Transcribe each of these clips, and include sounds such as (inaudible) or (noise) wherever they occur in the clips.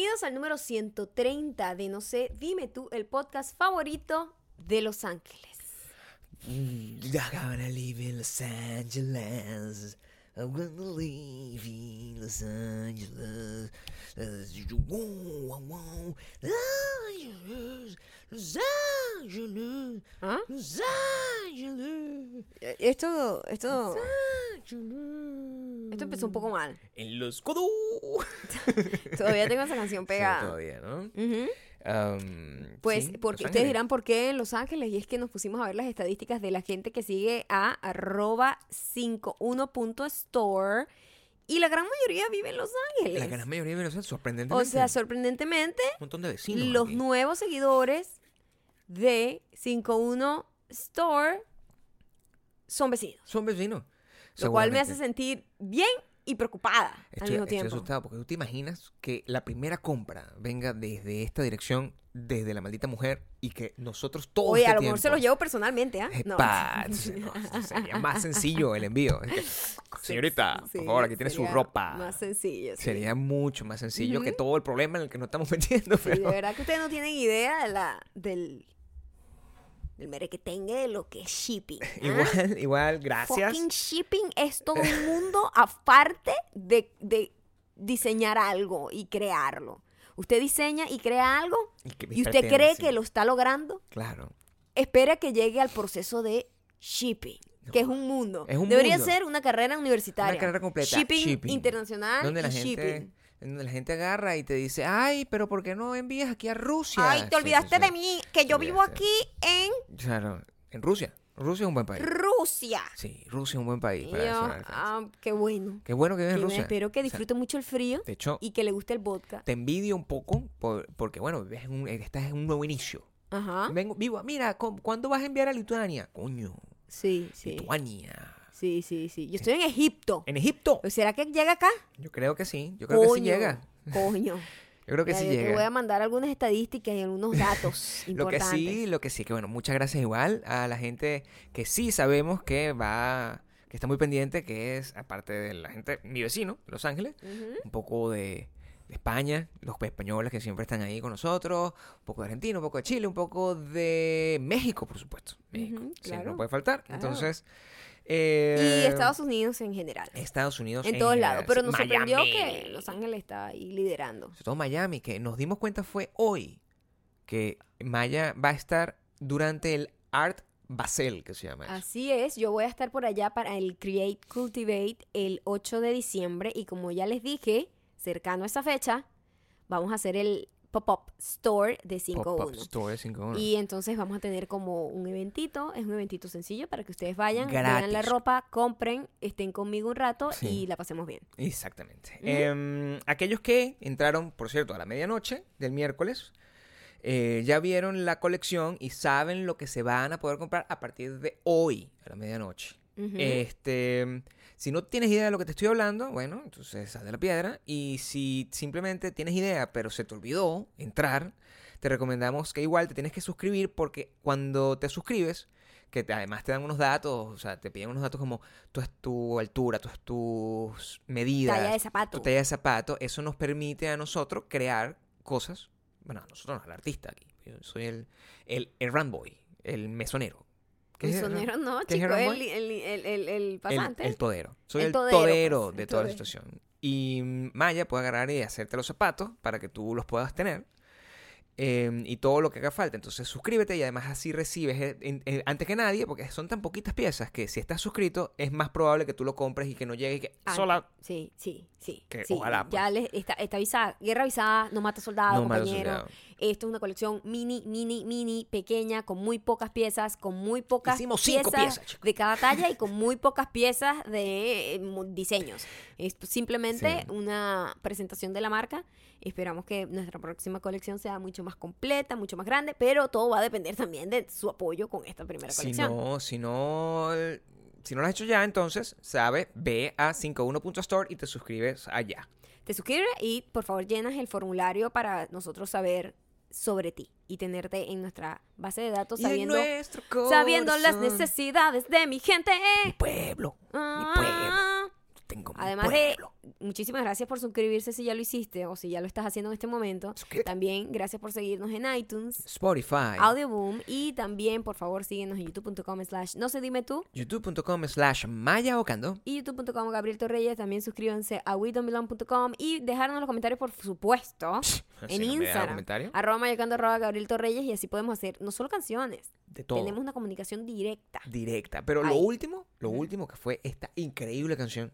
Bienvenidos al número 130 de No sé, dime tú, el podcast favorito de Los Ángeles. Gonna live in Los Angeles. I'm gonna live in Los Angeles. Los Angeles, ¿Ah? Los Angeles, Esto, esto, esto empezó un poco mal. En los codos. (laughs) Todavía tengo esa canción Sí, pegada. todavía, ¿no? Um, Pues sí, porque ustedes Ángeles. dirán por qué en Los Ángeles y es que nos pusimos a ver las estadísticas de la gente que sigue a arroba 51.store y la gran mayoría vive en Los Ángeles. La gran mayoría de los o sorprendentemente. sea, sorprendentemente, un montón de vecinos. los aquí. nuevos seguidores de 51 Store son vecinos, Son vecinos. lo cual me hace sentir bien y preocupada al Estoy, mismo estoy tiempo. asustado porque tú te imaginas que la primera compra venga desde esta dirección, desde la maldita mujer, y que nosotros todos. Oye, este a lo mejor se los llevo personalmente, ¿ah? No. Epa, (laughs) no, sería más sencillo el envío. Es (laughs) que, Señorita, Sí, por favor, aquí tiene su ropa. Más sencillo. sí. Sería mucho más sencillo que todo el problema en el que nos estamos (laughs) metiendo. Sí, de Pero... verdad que ustedes no tienen idea de la, del, del merequetengue de lo que es shipping. (laughs) ¿ah? Igual, igual, gracias. Fucking shipping es todo un mundo (laughs) aparte de, de diseñar algo y crearlo. Usted diseña y crea algo Y, que me y usted pretende, cree sí. que lo está logrando. Claro. Espera que llegue al proceso de shipping, que es un mundo. Es un Debería mundo. ser una carrera universitaria. Una carrera completa. Shipping, Shipping. internacional Donde la y gente, shipping. Donde la gente agarra y te dice, ay, pero ¿por qué no envías aquí a Rusia? Ay, te sí, olvidaste sí. de mí, que yo vivo aquí en Claro, en Rusia. Rusia es un buen país. Rusia. Sí, Rusia es un buen país para yo, ah, qué bueno. Qué bueno que vives en Rusia. espero que O sea, disfrute mucho el frío de hecho, y que le guste el vodka. te envidio un poco por- porque, bueno, vives en un- estás en un nuevo inicio. Ajá. Vengo, vivo, mira, ¿cu- ¿cuándo vas a enviar a Lituania? Coño, Sí, sí. Lituania. Sí, sí, sí. Yo estoy en Egipto. En Egipto. ¿O ¿Será que llega acá? Yo creo que sí, yo creo que sí llega. Coño. (laughs) Yo creo que sí yo te voy a llega. mandar algunas estadísticas y algunos datos (laughs) Lo que importantes. sí, lo que sí, que bueno, muchas gracias igual a la gente que sí sabemos que va, que está muy pendiente, que es, aparte de la gente, mi vecino, Los Ángeles, un poco de, de España, los españoles que siempre están ahí con nosotros, un poco de Argentina, un poco de Chile, un poco de México, por supuesto. México, siempre claro, no puede faltar. claro. Entonces, Y eh, Estados Unidos en general. Estados Unidos En todos lados. Pero nos sorprendió que Los Ángeles está ahí liderando. sobre todo Miami, que nos dimos cuenta fue hoy que Maya va a estar durante el Art Basel, que se llama eso. Así es, yo voy a estar por allá para el Create Cultivate el 8 de diciembre y como ya les dije, cercano a esa fecha, vamos a hacer el pop-up store de Pop-up 5.1. Store 5.1. Y entonces vamos a tener como un eventito, es un eventito sencillo para que ustedes vayan, vean la Gratis. ropa, compren, estén conmigo un rato Sí. y la pasemos bien. Exactamente. Em, aquellos que entraron, por cierto, a la medianoche del miércoles, eh, ya vieron la colección y saben lo que se van a poder comprar a partir de hoy, a la medianoche. Este, si no tienes idea de lo que te estoy hablando, bueno, entonces sal de la piedra. Y si simplemente tienes idea, pero se te olvidó entrar, te recomendamos que igual te tienes que suscribir porque cuando te suscribes, que te- además te dan unos datos, o sea, te piden unos datos como tu, tu altura, tus, tus medidas, Talla de zapato. tu talla de zapato, eso nos permite a nosotros crear cosas, bueno, a nosotros no, al artista aquí. Yo soy el, el, el runboy, el mesonero. ¿Qué es el Mesonero no, ¿Qué es chico, el el, el, el, pasante. el todero. Soy El el, todero, todero, pues, de toda la situación. Y mm, Maya puede agarrar y hacerte los zapatos para que tú los puedas tener. eh, y todo lo que haga falta. Entonces suscríbete y además así recibes eh, antes que nadie, porque son tan poquitas piezas que si estás suscrito es más probable que tú lo compres y que no llegue y que Ah, sola. Sí, sí, sí. Que sí. ojalá, pues. Ya les está, está avisada. Guerra avisada, no mata soldado, No mata compañero. soldado. Esto es una colección mini, mini, mini, pequeña, con muy pocas piezas, con muy pocas Hicimos cinco piezas, de cada talla y con muy pocas (laughs) piezas de eh, diseños. Es simplemente Sí. una presentación de la marca. Esperamos que nuestra próxima colección sea mucho más completa, mucho más grande, pero todo va a depender también de su apoyo con esta primera Si colección. no, si no, si no lo has hecho ya, entonces, sabe, ve a 51.store y te suscribes allá. Te suscribes y por favor llenas el formulario para nosotros saber sobre ti y tenerte en nuestra base de datos Y sabiendo, sabiendo las necesidades de mi gente. Mi pueblo, mi Ah. pueblo. Tengo Además de muchísimas gracias por suscribirse si ya lo hiciste o si ya lo estás haciendo en este momento. También gracias por seguirnos en iTunes, Spotify, Audioboom y también, por favor, síguenos en youtube.com slash no sé dime tú youtube.com slash Maya Ocando. y youtube.com Gabriel Torreyes. También suscríbanse a WeDon'tBelong.com y dejarnos los comentarios, por supuesto, (laughs) en no Instagram. Arroba mayocando, arroba Gabriel Torreyes y así podemos hacer no solo canciones, de todo. tenemos una comunicación directa. Directa. Pero lo último, lo último que fue esta increíble canción.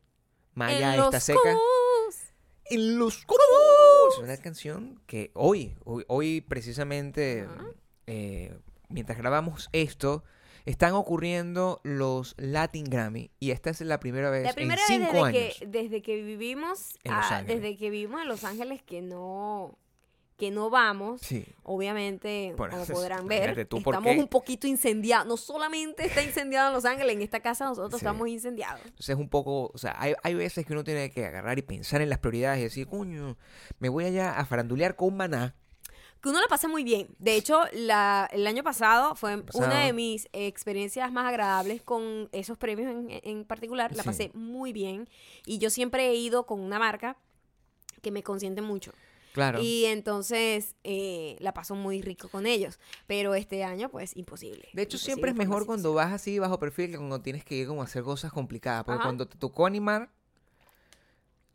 Maya en está los seca. cubos. En los cubos. Es una canción que hoy, hoy, hoy precisamente, eh, mientras grabamos esto, están ocurriendo los Latin Grammy y esta es la primera vez La primera en vez cinco desde años. que, desde que vivimos En Los Ángeles. desde que vivimos en Los Ángeles que no que no vamos Sí. obviamente Bueno, como podrán ver tú, ¿por estamos un poquito incendiados no solamente está incendiado en Los Ángeles en esta casa nosotros Sí. estamos incendiados Entonces es un poco, o sea, hay, hay veces que uno tiene que agarrar y pensar en las prioridades y decir, coño, me voy allá a farandulear con maná. que uno la pasa muy bien de hecho la, el año pasado fue Pasado. una de mis experiencias más agradables con esos premios en, en particular la Sí. pasé muy bien y yo siempre he ido con una marca que me consiente mucho Claro. Y entonces eh, la paso muy rico con ellos. Pero este año, pues, imposible. De hecho, Imposible siempre es mejor cuando vas así bajo perfil que cuando tienes que ir como a hacer cosas complicadas. Porque Ajá. cuando te tocó animar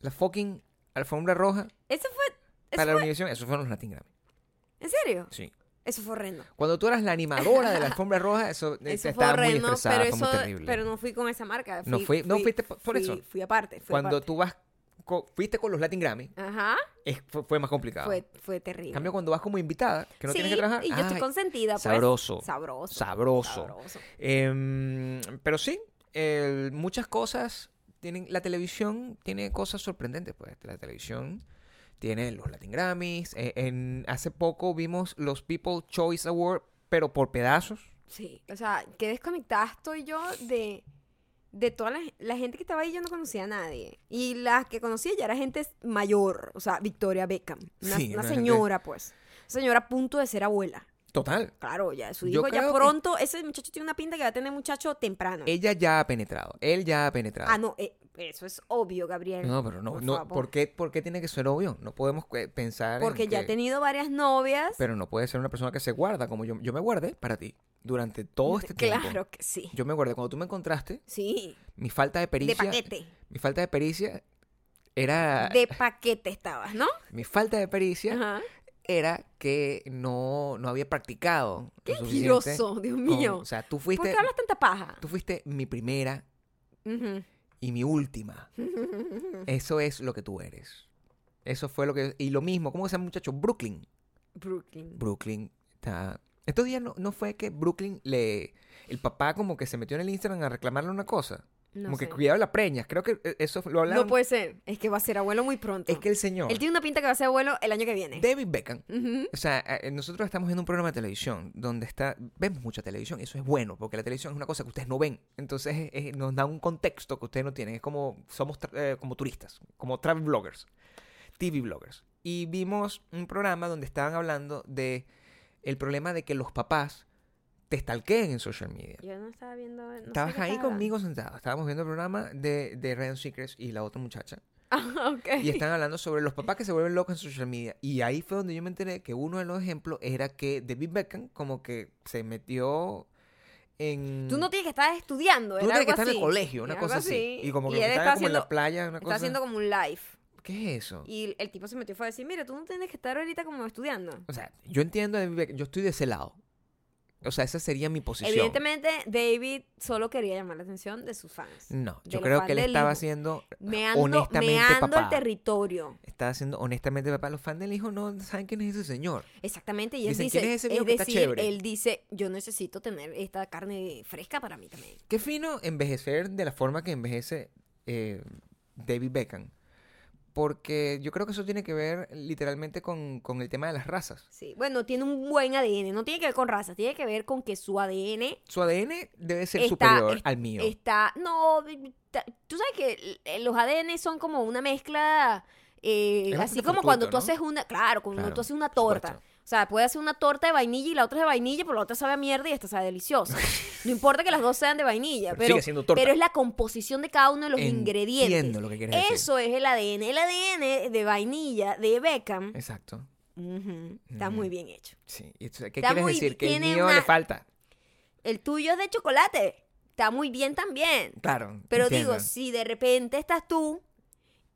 la fucking alfombra roja ¿Eso fue? ¿Eso para la? Univision, esos fueron los Latin Grammy. ¿En serio? Sí. Eso fue horrendo. Cuando tú eras la animadora de la alfombra roja, eso, (laughs) Eso fue estaba muy horrendo, estresada, pero, fue muy eso, terrible. pero no fui con esa marca. No fui- no fuiste por- fui- eso. Fui aparte. Cuando aparte. tú vas, co- fuiste con los Latin Grammy, Ajá. es- fue, fue más complicado. Fue, fue terrible. En cambio, cuando vas como invitada, que no sí, tienes que trabajar, y yo estoy consentida, pues. sabroso, Sabroso. sabroso. Sabroso. Em, pero sí, muchas cosas tienen. La televisión tiene cosas sorprendentes, pues. La televisión tiene los Latin Grammys. eh, en, hace poco vimos los People Choice Award, pero por pedazos. Sí. O sea, qué desconectada estoy yo de, de toda la, la gente que estaba ahí. Yo no conocía a nadie. Y las que conocía ya era gente mayor. O sea, Victoria Beckham. Una, Sí, una una gente- señora, pues. Señora a punto de ser abuela. Total. Claro, ya su hijo ya que- pronto. Ese muchacho tiene una pinta que va a tener muchacho temprano. Ella ya ha penetrado. Él ya ha penetrado. ah, no, eh, eso es obvio, Gabriel. No, pero no, por no. ¿por, qué, por qué tiene que ser obvio? No podemos eh, pensar en Porque ya que- ha tenido varias novias. Pero no puede ser una persona que se guarda como yo, yo me guardé para ti durante todo este tiempo. Claro que sí. Yo me guardé. Cuando tú me encontraste, Sí. mi falta de De pericia... paquete. Mi falta de pericia era... De paquete estabas, ¿no? Mi falta de pericia Ajá. era que no, no había practicado Qué mentiroso, Dios con- mío. o sea, tú ¿Por fuiste, qué hablas tanta paja? tú fuiste mi primera Ujú. Y mi última. (laughs) Eso es lo que tú eres. Eso fue lo que... Y lo mismo, ¿cómo se llama muchacho? Brooklyn. Brooklyn. Brooklyn está... Estos días no, no fue que Brooklyn le... El papá como que se metió en el Instagram a reclamarle una cosa. No como sé. que cuidado la preñas. Creo que eh, eso lo hablaron. No puede ser. Es que va a ser abuelo muy pronto. Es que el señor... Él tiene una pinta que va a ser abuelo el año que viene. David Beckham. O sea, eh, nosotros estamos viendo un programa de televisión donde está, vemos mucha televisión, eso es bueno, porque la televisión es una cosa que ustedes no ven, entonces nos da un contexto que ustedes no tienen, es como, somos eh, como turistas, como travel bloggers, TV bloggers. Y vimos un programa donde estaban hablando de el problema de que los papás te stalkeen en social media. Yo no estaba viendo. no Estabas ahí estaba conmigo sentado, estábamos viendo el programa de, de Ryan Seacrest y la otra muchacha. (laughs) Ah, ok. Y están hablando sobre los papás que se vuelven locos en social media. Y ahí fue donde yo me enteré que uno de los ejemplos era que David Beckham como que se metió en... Tú no tienes que estar estudiando. Tú no tienes que estar en el colegio, una Era cosa así. Y como Y que él estaba está como en la haciendo- playa, una Está cosa... haciendo como un live. ¿Qué es eso? Y el tipo se metió y fue a decir, mira, tú no tienes que estar ahorita como estudiando. O sea, yo entiendo a David Beckham, yo estoy de ese lado. O sea, esa sería mi posición. Evidentemente, David solo quería llamar la atención de sus fans. No, yo creo que él estaba haciendo Meando, honestamente meando el territorio. Estaba haciendo honestamente papá. Los fans del hijo no saben quién es ese señor. Exactamente. Y él Dicen, dice, "¿Quién es ese que está chévere?" él dice, yo necesito tener esta carne fresca para mí también. Qué fino envejecer de la forma que envejece eh, David Beckham. Porque yo creo que eso tiene que ver literalmente con, con el tema de las razas. Sí. Bueno, tiene un buen ADN. No tiene que ver con razas. Tiene que ver con que su ADN Su ADN debe ser Está- superior es- al mío. está... No, ta- tú sabes que eh, los ADN son como una mezcla... eh, así como cuando tú haces una... Claro, cuando Claro, tú haces una torta. supuesto. O sea, puede hacer una torta de vainilla y la otra es de vainilla, pero la otra sabe a mierda y esta sabe deliciosa. (laughs) No importa que las dos sean de vainilla, Pero pero, sigue siendo torta. pero es la composición de cada uno de los ingredientes. Entiendo lo que quieres decir. Eso es el ADN. El ADN de vainilla de Beckham Exacto. está muy bien hecho. Sí. ¿Qué Está quieres muy- decir? Que el mío una- le falta. El tuyo es de chocolate. Está muy bien también. Claro. Pero entiendo. digo, si de repente estás tú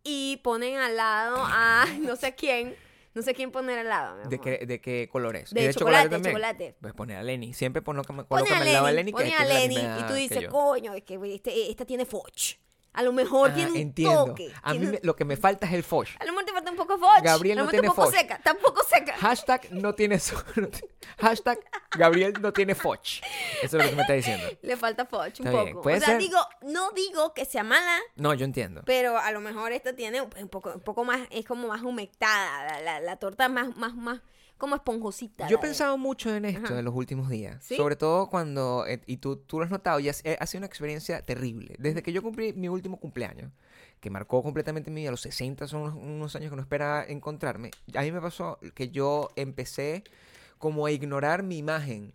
y ponen al lado a (laughs) no sé quién, no sé quién poner al lado. mi ¿De qué, ¿De qué color es? De ¿Y chocolate, también? chocolate. Pues poner a Lenny. Siempre ponlo, colócame a al lado de Lenny, pone a Lenny y tú dices, coño, es que este- esta tiene foch. A lo mejor Ah, tiene un entiendo. toque. A mí un- lo que me falta es el foch. a lo mejor te falta un poco foch. Gabriel no tiene está foch. seca, tampoco seca. Hashtag no tiene (laughs) Hashtag Gabriel no tiene foch. Eso es lo que me estás diciendo. (laughs) Le falta foch un Está poco. O sea, ser. digo, no digo que sea mala, No, yo entiendo. pero a lo mejor esta tiene un un poco, un poco más, es como más humectada, la, la, la torta más, más, más, como esponjosita. Yo he pensado mucho en esto Ajá. en los últimos días. ¿Sí? Sobre todo cuando, eh, y tú, tú lo has notado, y ha, eh, ha sido una experiencia terrible. Desde que yo cumplí mi último cumpleaños, que marcó completamente mi vida, los 60 son unos, unos años que no esperaba encontrarme, a mí me pasó que yo empecé como a ignorar mi imagen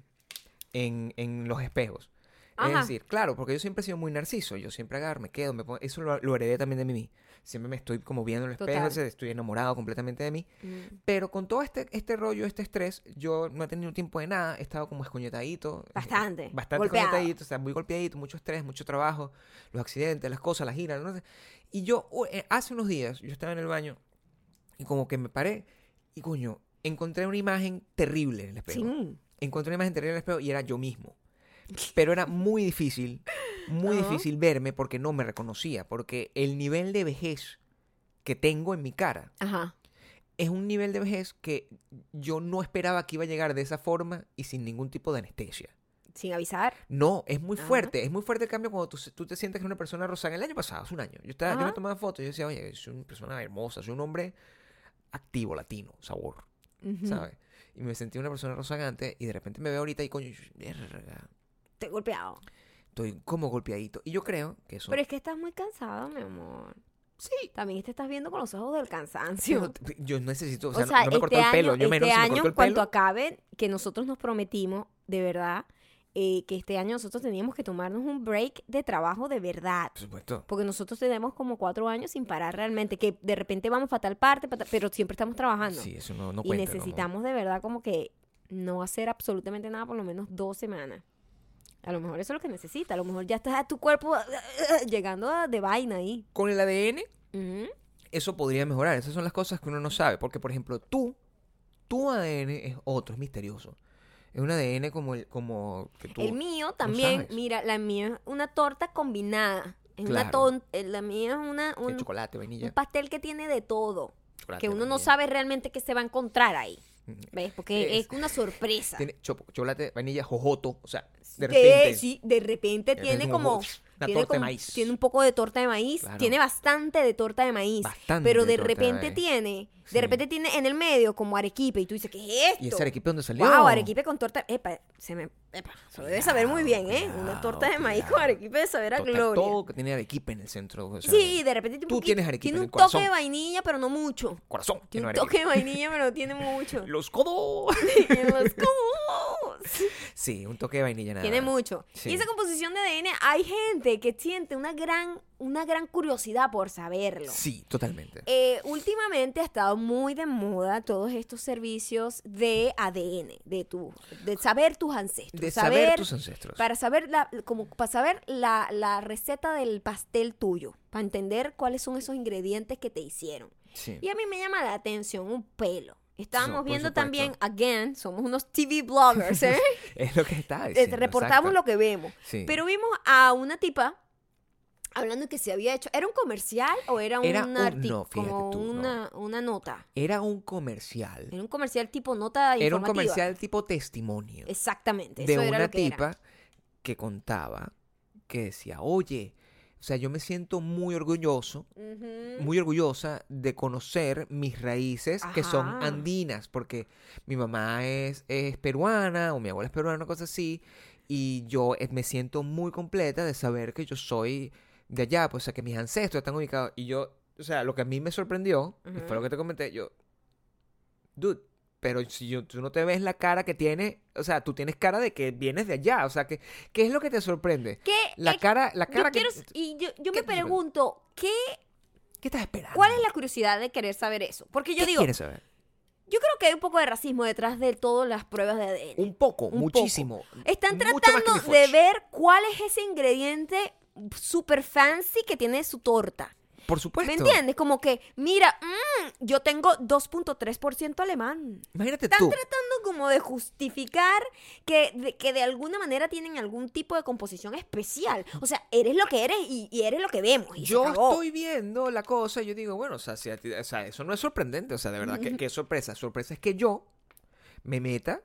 en, en los espejos. Ajá. Es decir, claro, porque yo siempre he sido muy narciso, yo siempre agarro, me quedo, me pongo, eso lo, lo heredé también de mí. Siempre me estoy como viendo en el espejo, estoy enamorado completamente de mí. Mm. Pero con todo este, este rollo, este estrés, yo no he tenido tiempo de nada, he estado como escoñetadito. Bastante, Bastante escoñetadito, o sea, muy golpeadito, mucho estrés, mucho trabajo, los accidentes, las cosas, las giras, no sé. Y yo, eh, hace unos días, yo estaba en el baño y como que me paré y coño, encontré una imagen terrible en el espejo. Sí. Encontré una imagen terrible en el espejo y era yo mismo. Pero era muy difícil, muy difícil verme porque no me reconocía, porque el nivel de vejez que tengo en mi cara Ajá. es un nivel de vejez que yo no esperaba que iba a llegar de esa forma y sin ningún tipo de anestesia. Sin avisar. No, es muy Ajá. fuerte, es muy fuerte el cambio cuando tú, tú te sientes que una persona rosada. El año pasado, hace un año, yo, estaba, yo me tomaba fotos y yo decía, oye, soy una persona hermosa, soy un hombre activo, latino, sabor. ¿sabes? Y me sentí una persona rozagante y de repente me veo ahorita y coño, verga, He golpeado. estoy como golpeadito. Y yo creo que eso... Pero es que estás muy cansado, mi amor. sí. También te estás viendo con los ojos del cansancio. pero yo necesito, o O sea, no, no me este el pelo, año, yo menos este si me año cortó el cuando pelo. acabe, que nosotros nos prometimos, de verdad, eh, que este año nosotros teníamos que tomarnos un break de trabajo de verdad. Por supuesto. Porque nosotros tenemos como cuatro años sin parar realmente, que de repente vamos para tal parte, tal- pero siempre estamos trabajando. Sí, eso no, no y como- necesitamos de verdad como que no hacer absolutamente nada por lo menos dos semanas. A lo mejor eso es lo que necesita. A lo mejor ya está tu cuerpo (laughs) llegando a- de vaina ahí. Con el ADN eso podría mejorar. Esas son las cosas que uno no sabe. Porque, por ejemplo, tú, tu ADN es otro, es misterioso. Es un ADN como el, como que tú. El mío también, mira, la mía es una torta combinada. Es una ton- eh, la mía es una, un, chocolate, un pastel que tiene de todo. chocolate, Que uno no sabe realmente qué se va a encontrar ahí. ¿Ves? Porque Es- es una sorpresa. Tiene cho- chocolate, vainilla, jojoto. O sea, de De- repente. sí, de repente de tiene repente como... Una tiene, torta de como- maíz. tiene un poco de torta de maíz, Claro. tiene bastante de torta de maíz, Bastante pero de de repente maíz. tiene, Sí. de repente tiene en el medio como arequipe y tú dices, ¿qué es esto? ¿Y ese arequipe dónde salió? Wow, arequipe con torta, epa, se me, epa, se debe saber muy bien, ¿eh? Cuidado, Una torta de maíz con arequipe de saber a Total, gloria. Todo que tiene arequipe en el centro. o sea, Sí, de repente un Tú tienes arequipe tiene en un el toque corazón. de vainilla, pero no mucho. Corazón. Tiene un toque de vainilla, pero no tiene mucho. (laughs) Los codos. (laughs) Los codos. Sí, un toque de vainilla nada. Tiene mucho. Sí. Y esa composición de ADN, hay gente que siente una gran, una gran curiosidad por saberlo. Sí, totalmente. Eh, últimamente ha estado muy de moda todos estos servicios de ADN, de tu, de saber tus ancestros, De saber tus ancestros. para saber la, como para saber la, la receta del pastel tuyo, para entender cuáles son esos ingredientes que te hicieron. Sí. Y a mí me llama la atención un pelo. Estábamos viendo supuesto. también, again, somos unos TV bloggers, ¿eh? (laughs) Es lo que está Eh, diciendo. reportamos exacto. lo que vemos. Sí. Pero vimos a una tipa hablando que se había hecho. ¿Era un comercial o era, Era un artículo? no, tú, no. una, una nota. Era un comercial. Era un comercial tipo nota Era un informativa. comercial tipo testimonio. Exactamente. de eso era una lo que era. tipa que contaba que decía, oye, o sea, yo me siento muy orgulloso, muy orgullosa de conocer mis raíces que son andinas, porque mi mamá es, es peruana o mi abuela es peruana, una cosa así, y yo eh, me siento muy completa de saber que yo soy de allá, pues, o sea, que mis ancestros están ubicados, y yo, o sea, lo que a mí me sorprendió, y fue lo que te comenté, yo, dude, pero si yo- tú no te ves la cara que tiene, o sea, tú tienes cara de que vienes de allá, o sea, que, ¿qué es lo que te sorprende? ¿Qué, La cara, la yo cara que... quiero y yo, yo ¿qué me pregunto, ¿qué, ¿Qué estás esperando? ¿cuál es la curiosidad de querer saber eso? Porque yo ¿Qué digo, quieres saber? yo creo que hay un poco de racismo detrás de todas las pruebas de ADN. Un poco, Un muchísimo. Están tratando de ver cuál es ese ingrediente super fancy que tiene su torta. Por supuesto. ¿Me entiendes? Como que, mira, mm, yo tengo 2.3% alemán. Imagínate Están tú. tratando como de justificar que de, que de alguna manera tienen algún tipo de composición especial. O sea, eres lo que eres y, y eres lo que vemos. Y Yo estoy viendo la cosa y yo digo, bueno, o sea, si a ti- o sea, eso no es sorprendente, o sea, de verdad, ¿qué, qué sorpresa? Sorpresa es que yo me meta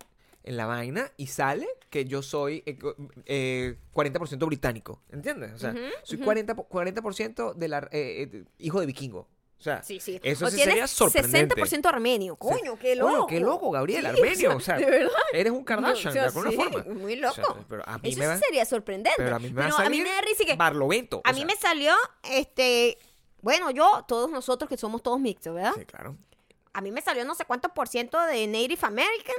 en la vaina y sale que yo soy eh, eh, 40% británico, ¿entiendes? O sea, Ujú, soy ujú. 40, po- 40% de la, eh, eh, hijo de vikingo. O sea, Sí, sí. eso O sí sería sorprendente. 60% armenio. Coño, qué loco. Coño, qué loco, Gabriel, Sí, armenio, o sea, de verdad. eres un Kardashian, O sea, de alguna sí, forma. Muy O loco. sea, pero a mí Eso me sí va, sería sorprendente. pero a mí me va a salir me da risa que Barlovento. o a mí me salió, este, bueno, yo, todos nosotros que somos todos mixtos, ¿verdad? Sí, claro. A mí me salió no sé cuántos por ciento de Native American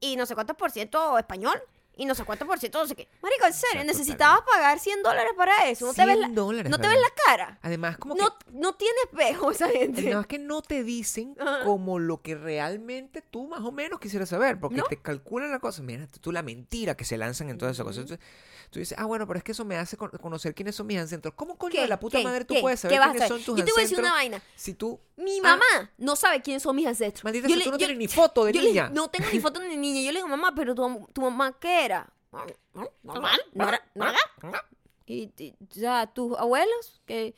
y no sé cuántos por ciento español y no sé cuántos por ciento no sé qué. Marico, en serio, necesitabas pagar 100 dólares para eso. No te ves la, 100 dólares, no te ves la cara. Además, como que No, no tiene espejo esa gente. No, es que no te dicen como lo que realmente tú más o menos quisieras saber, porque ¿No? te calculan la cosa. Mira, tú la mentira que se lanzan en todas esas cosas. Entonces, tú dices, ah, bueno, pero es que eso me hace con- conocer quiénes son mis ancestros. ¿Cómo coño de la puta ¿Qué? madre tú ¿Qué? puedes ¿Qué saber quiénes son tus Yo te voy a decir ancestros? una vaina. Si tú. Mi Ah. mamá no sabe quiénes son mis ancestros. Maldita Yo le- tú no yo- tienes ni foto de yo le- niña. no tengo ni foto ni niña. Yo le digo, mamá, pero tu, tu mamá, ¿qué era? Normal, nada. Y, y, sea, tus abuelos, que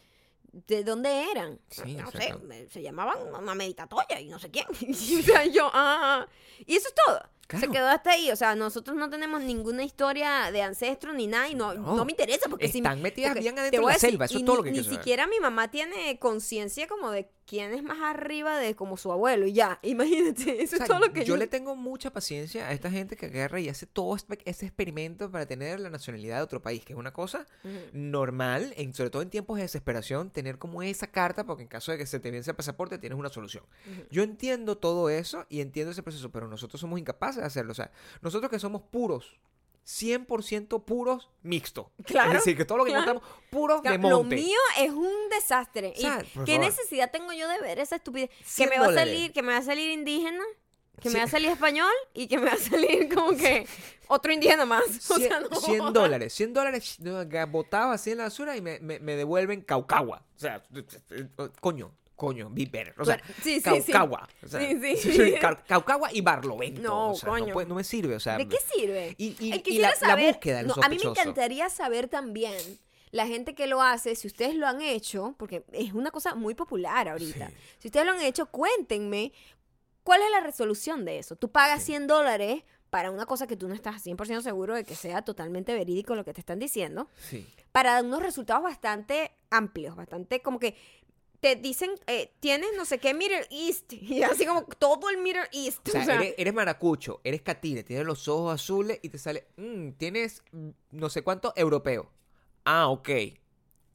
¿de dónde eran? Sí, no sé, se llamaban mamá meditatoya y no sé quién. Y, (laughs) o sea, yo, ah, y eso es todo. Se quedó hasta ahí. O sea, nosotros no tenemos ninguna historia de ancestros ni nada y no, no. No. me interesa porque si Están metidas porque bien adentro de la selva, eso es todo ni- lo que Ni saber. siquiera mi mamá tiene conciencia como de quién es más arriba de como su abuelo y ya. (laughs) Imagínate, eso O sea, es todo lo que yo yo... le tengo mucha paciencia a esta gente que agarra y hace todo este- ese experimento para tener la nacionalidad de otro país, que es una cosa normal, en, sobre todo en tiempos de desesperación, tener como esa carta, porque en caso de que se te vence el pasaporte tienes una solución. Yo entiendo todo eso y entiendo ese proceso, pero nosotros somos incapaces de hacerlo. O sea, nosotros que somos puros, 100% puros mixto. Claro, Es decir, que todo lo que claro. encontramos puros de Claro, Lo monte. mío es un desastre. O sea, ¿Y qué necesidad tengo yo de ver esa estupidez? Que 100 me va a salir, que me va a salir indígena, que Sí. me va a salir español y que me va a salir como (laughs) que otro indígena más. (laughs) O 100, sea, no 100 jodas. dólares, 100 dólares botado así en la basura y me, me, me devuelven caucagua. O sea, coño, coño, better. O sea, Bueno, sí, sí. O sea, Sí, sí. (laughs) cau- caucagua y barlovento. No, o sea, coño. No, puede- no me sirve, o sea. ¿De qué sirve? Y, y- quisiera la, la saber- búsqueda del no, A mí me encantaría saber también la gente que lo hace, si ustedes lo han hecho, porque es una cosa muy popular ahorita. Si ustedes lo han hecho, cuéntenme cuál es la resolución de eso. Tú pagas Sí. 100 dólares para una cosa que tú no estás 100% seguro de que sea totalmente verídico lo que te están diciendo, Sí. para unos resultados bastante amplios, bastante como que te dicen, eh, tienes no sé qué Middle East, (laughs) y así como todo el Middle East. O sea, o sea, eres, eres maracucho, eres catine, tienes los ojos azules y te sale, mm, tienes no sé cuánto europeo. Ah, ok.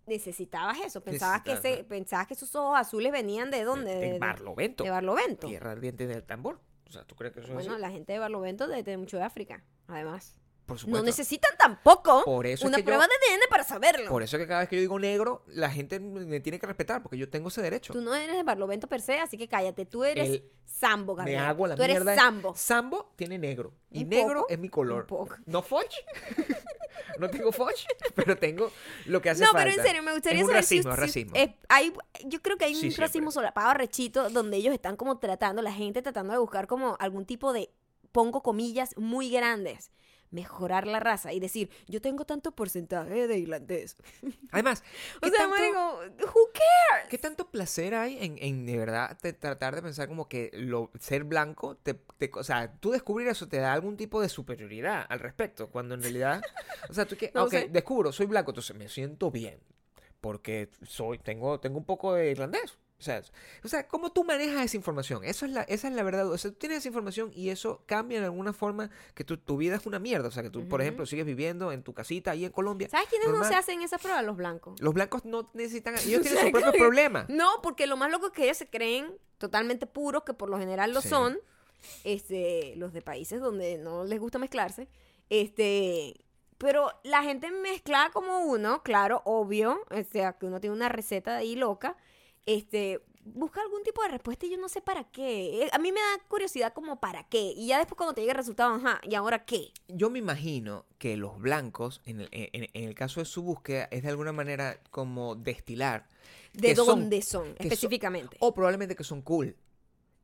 necesitabas eso, pensabas que, ese, pensabas que esos ojos azules venían de dónde, de, de- Barlovento. de Barlovento. Tierra ardiente del tambor. O sea, ¿tú crees que eso es Bueno, así? la gente de Barlovento de, de mucho de África, además. Por No supuesto. necesitan tampoco Por eso es una yo- prueba de ADN para saberlo. Por eso que cada vez que yo digo negro, la gente me tiene que respetar, porque yo tengo ese derecho. Tú no eres de Barlovento per se, así que cállate. Tú eres El- Sambo, me Gabriel. hago la Tú eres mierda. Sambo. Sambo tiene negro. Y Un negro poco, es mi color. un poco. No foch. (laughs) no tengo foch, pero tengo lo que hace No, falta. pero en serio, me gustaría es un saber racismo, si, es si- racismo. es- hay, yo creo que hay Sí, un racismo solapado rechito donde ellos están como tratando, la gente tratando de buscar como algún tipo de, pongo comillas, muy grandes, mejorar la raza y decir, yo tengo tanto porcentaje de irlandés. (laughs) Además, O ¿qué, sea, tanto, who cares? qué tanto placer hay en, en de verdad te- tratar de pensar como que lo, ser blanco, te, te- o sea, tú descubrir eso te da algún tipo de superioridad al respecto, cuando en realidad, o sea, tú que, (laughs) No ok, sé. descubro, soy blanco, entonces me siento bien, porque soy, tengo, tengo un poco de irlandés. O sea, o sea, ¿cómo tú manejas esa información? Eso es la, esa es la verdad. O sea, tú tienes esa información y eso cambia en alguna forma que tu, tu vida es una mierda. O sea, que tú, por ejemplo, sigues viviendo en tu casita ahí en Colombia. ¿Sabes quiénes no se hacen esas pruebas? Los blancos. Los blancos no necesitan, (laughs) ellos tienen propios que- problemas. No, porque lo más loco es que ellos se creen totalmente puros, que por lo general lo Sí. son, este, los de países donde no les gusta mezclarse, este, pero la gente mezcla como uno, claro, obvio, o sea, que uno tiene una receta ahí loca, este, busca algún tipo de respuesta y yo no sé para qué. Eh, A mí me da curiosidad como para qué. Y ya después cuando te llegue el resultado, ajá, ¿y ahora qué? Yo me imagino que los blancos, en el, en- en el caso de su búsqueda, es de alguna manera como destilar. ¿De son- dónde son- específicamente? O probablemente que son cool.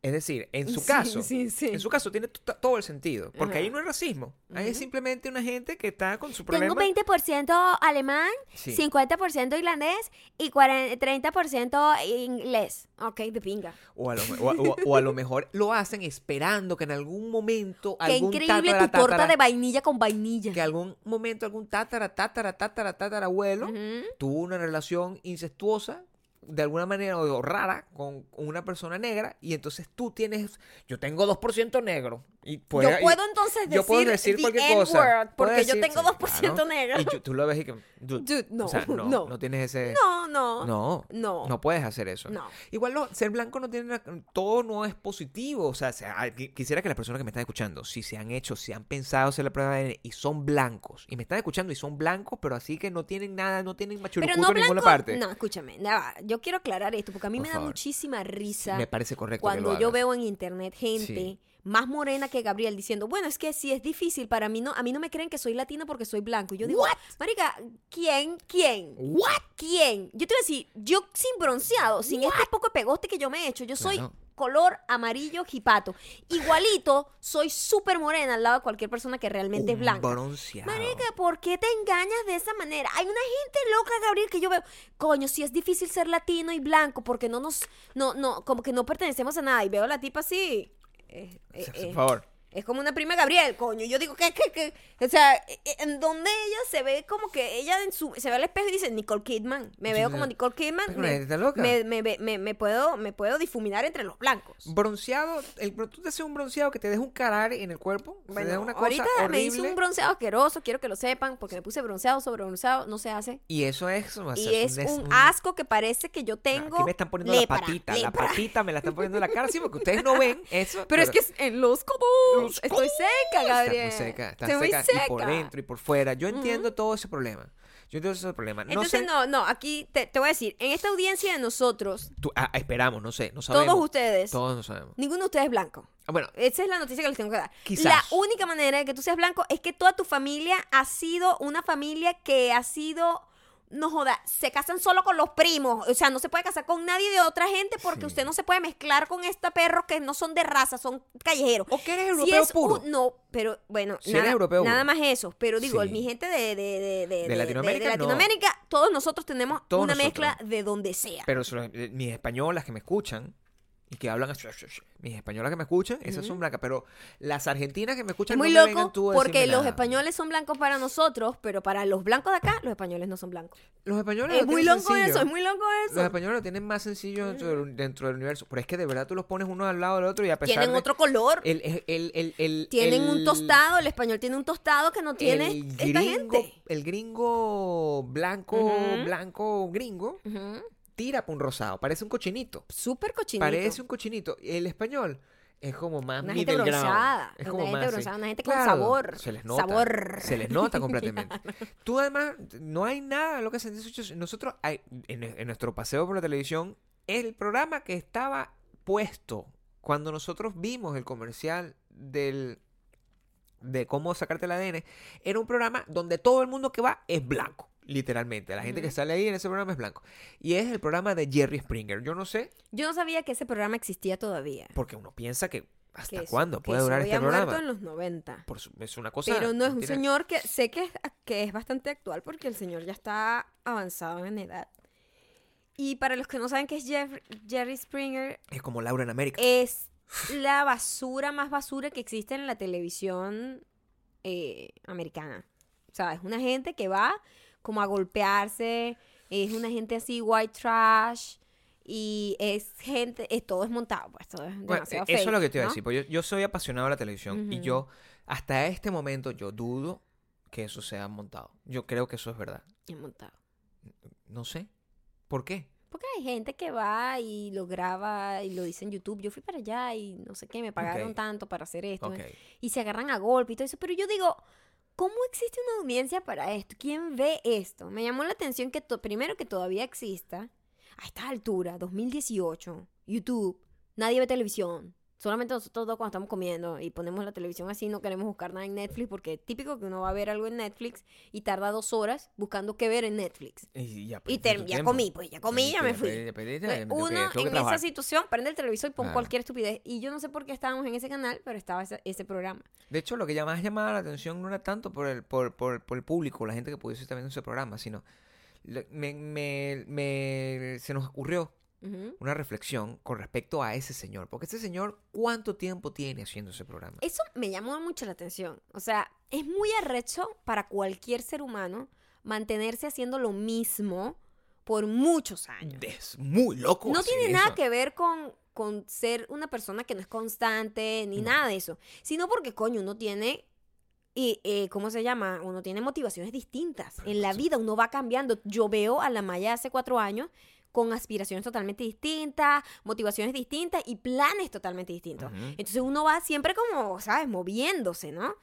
Es decir, en su Sí, caso, sí, sí. en su caso tiene to- todo el sentido. Porque Ajá. ahí no es racismo. Ahí es Ujú. simplemente una gente que está con su Tengo problema. 20% alemán, Sí. 50% irlandés y 40 30% inglés. Ok, de pinga. O a, lo, o a- o o a lo mejor lo hacen esperando que en algún momento Qué algún increíble tatara, tu torta tatara- de vainilla con vainilla. que algún momento algún tatara, tatara, tatara, tatara abuelo Ujú. tuvo una relación incestuosa de alguna manera o rara con una persona negra y entonces tú tienes yo tengo 2% negro y puede- yo puedo entonces decir, yo puedo decir the cualquier cosa porque Puedo yo decir- tengo sí, 2% claro. negro. y tú- tú lo ves y que dude, Dude, no, o sea, no, no. no tienes ese No, no. no No. no puedes hacer eso No. Igual no, ser blanco no tiene todo no es positivo. O sea, se- ah, qui- quisiera que las personas que me están escuchando, si se han hecho, si han pensado hacer la prueba de ADN y son blancos, y me están escuchando y son blancos, pero así que no tienen nada, no tienen machurucuto no en ninguna parte. No, escúchame. ya va, Yo quiero aclarar esto porque a mí Por me da muchísima risa me parece correcto. que cuando lo yo hagas. veo en internet gente Sí. más morena que Gabriel diciendo, bueno, es que si es difícil para mí no, a mí no me creen que soy latina porque soy blanco. Y yo digo, marica, ¿quién? ¿Quién? ¿What? ¿Quién? Yo te voy a decir, yo sin bronceado, sin este poco de pegoste que yo me he hecho, yo soy Claro. Color amarillo jipato. Igualito, soy súper morena al lado de cualquier persona que realmente es blanca. bronceado. Marica, ¿por qué te engañas de esa manera? Hay una gente loca, Gabriel, que yo veo. Coño, si es difícil ser latino y blanco porque no nos. No, no, como que no pertenecemos a nada. Y veo a la tipa así. eh, eh, Por eh, favor. Es como una prima Gabriel, coño. Yo digo, ¿qué, qué, qué? O sea, eh, eh, en donde ella se ve como que ella en su, se ve al espejo y dice, Nicole Kidman. Me veo como Nicole Kidman. Pero Me, me, me, me- puedo, me puedo difuminar entre los blancos. Bronceado, el, tú te haces un bronceado que te deja un carar en el cuerpo. Bueno, una cosa ahorita me hice un bronceado asqueroso, quiero que lo sepan, porque me puse bronceado sobre bronceado, no se hace. Y eso es. Y es un asco que parece que yo tengo. Aquí me están poniendo lepra, la patita, la patita me la están poniendo en la cara, sí, porque ustedes no ven (laughs) eso. Pero es que es en los Estoy seca, Gabriel. Está muy seca, está Estoy muy seca, seca. y por dentro y por fuera. Yo entiendo todo ese problema. Yo entiendo ese problema. No Entonces, sé. no, no, aquí te, te voy a decir, en esta audiencia de nosotros, tú- ah, esperamos, no sé, no sabemos. todos ustedes, Todos no sabemos. ninguno de ustedes es blanco. Ah, bueno, Esa es la noticia que les tengo que dar. Quizás. La única manera de que tú seas blanco es que toda tu familia ha sido una familia que ha sido. No joda, se casan solo con los primos. O sea, no se puede casar con nadie de otra gente porque Sí. usted no se puede mezclar con esta perros que no son de raza, son callejeros. o que eres Si europeo es puro. un- no, pero bueno, Si nada, eres europeo, nada más eso. Pero digo, Sí. mi gente de, de, de, de, De Latinoamérica, no. Latinoamérica, todos nosotros tenemos Todos una nosotros. mezcla de donde sea. Pero eh, mis españolas que me escuchan y que hablan mis españolas que me escuchan, esas son blancas. Pero las argentinas que me escuchan Es muy no loco tú porque los nada. españoles son blancos para nosotros, pero para los blancos de acá, los españoles no son blancos. Los españoles Es lo muy loco sencillo. eso, es muy loco Los eso. españoles lo tienen más sencillo dentro del, dentro del universo. Pero es que de verdad tú los pones uno al lado del otro y a pesar Tienen de- otro color. El, el, el, Tienen un tostado, el español tiene un tostado que no tiene el esta gringo, gente. el gringo blanco, blanco gringo. Tira para un rosado, parece un cochinito. Súper cochinito. Parece un cochinito. El español es como más Una gente middle Es una gente más, una gente con Claro, sabor, Se les nota. sabor. Se les nota (laughs) completamente. Tú además, no hay nada lo que se. Nosotros, hay- en, en nuestro paseo por la televisión, el programa que estaba puesto cuando nosotros vimos el comercial del de cómo sacarte el ADN, era un programa donde todo el mundo que va es blanco, literalmente. La gente que sale ahí en ese programa es blanco. Y es el programa de Jerry Springer. Yo no sé, Yo no sabía que ese programa existía todavía. porque uno piensa que hasta cuándo puede durar este había muerto programa. en los 90. Por su- es una cosa. Pero no es un tiene- señor que sé que es, que es bastante actual porque el señor ya está avanzado en edad. Y para los que no saben qué es Jeff- Jerry Springer, Es como Laura en América. es la basura más basura que existe en la televisión eh, americana. O sea, es una gente que va como a golpearse, es una gente así white trash y es gente, es, todo es montado, pues todo es Bueno, demasiado eso es lo que te iba a decir. Porque yo, yo soy apasionado de la televisión y yo, hasta este momento, yo dudo que eso sea montado. Yo creo que eso es verdad. Es montado. No sé. ¿Por qué? Porque hay gente que va y lo graba y lo dice en YouTube. Yo fui para allá y no sé qué, me pagaron tanto para hacer esto. Y se agarran a golpe y todo eso. Pero yo digo, ¿cómo existe una audiencia para esto? ¿Quién ve esto? Me llamó la atención que primero que todavía exista, a esta altura, 2018, YouTube, nadie ve televisión. Solamente nosotros dos cuando estamos comiendo y ponemos la televisión así, no queremos buscar nada en Netflix porque es típico que uno va a ver algo en Netflix y tarda dos horas buscando qué ver en Netflix. Y ya, Y ter- tu ya comí, pues ya comí, ya me fui. Entonces, que- Uno que en esa situación prende el televisor y pon cualquier estupidez. Y yo no sé por qué estábamos en ese canal, pero estaba ese, ese programa. De hecho, lo que ya más llamaba la atención no era tanto por el, por, por, por el público, la gente que pudiese estar viendo ese programa, sino me, me- me- se nos ocurrió Una reflexión con respecto a ese señor. Porque ese señor, ¿cuánto tiempo tiene haciendo ese programa? Eso me llamó mucho la atención. O sea, es muy arrecho para cualquier ser humano mantenerse haciendo lo mismo por muchos años. Es muy loco. No tiene nada que ver con, con ser una persona que no es constante ni No. nada de eso, sino porque, coño, uno tiene, y, eh, ¿cómo se llama? Uno tiene motivaciones distintas. En la vida uno va cambiando. Yo veo a la Maya hace cuatro años con aspiraciones totalmente distintas, motivaciones distintas y planes totalmente distintos. Entonces uno va siempre como, ¿sabes? Moviéndose, ¿no?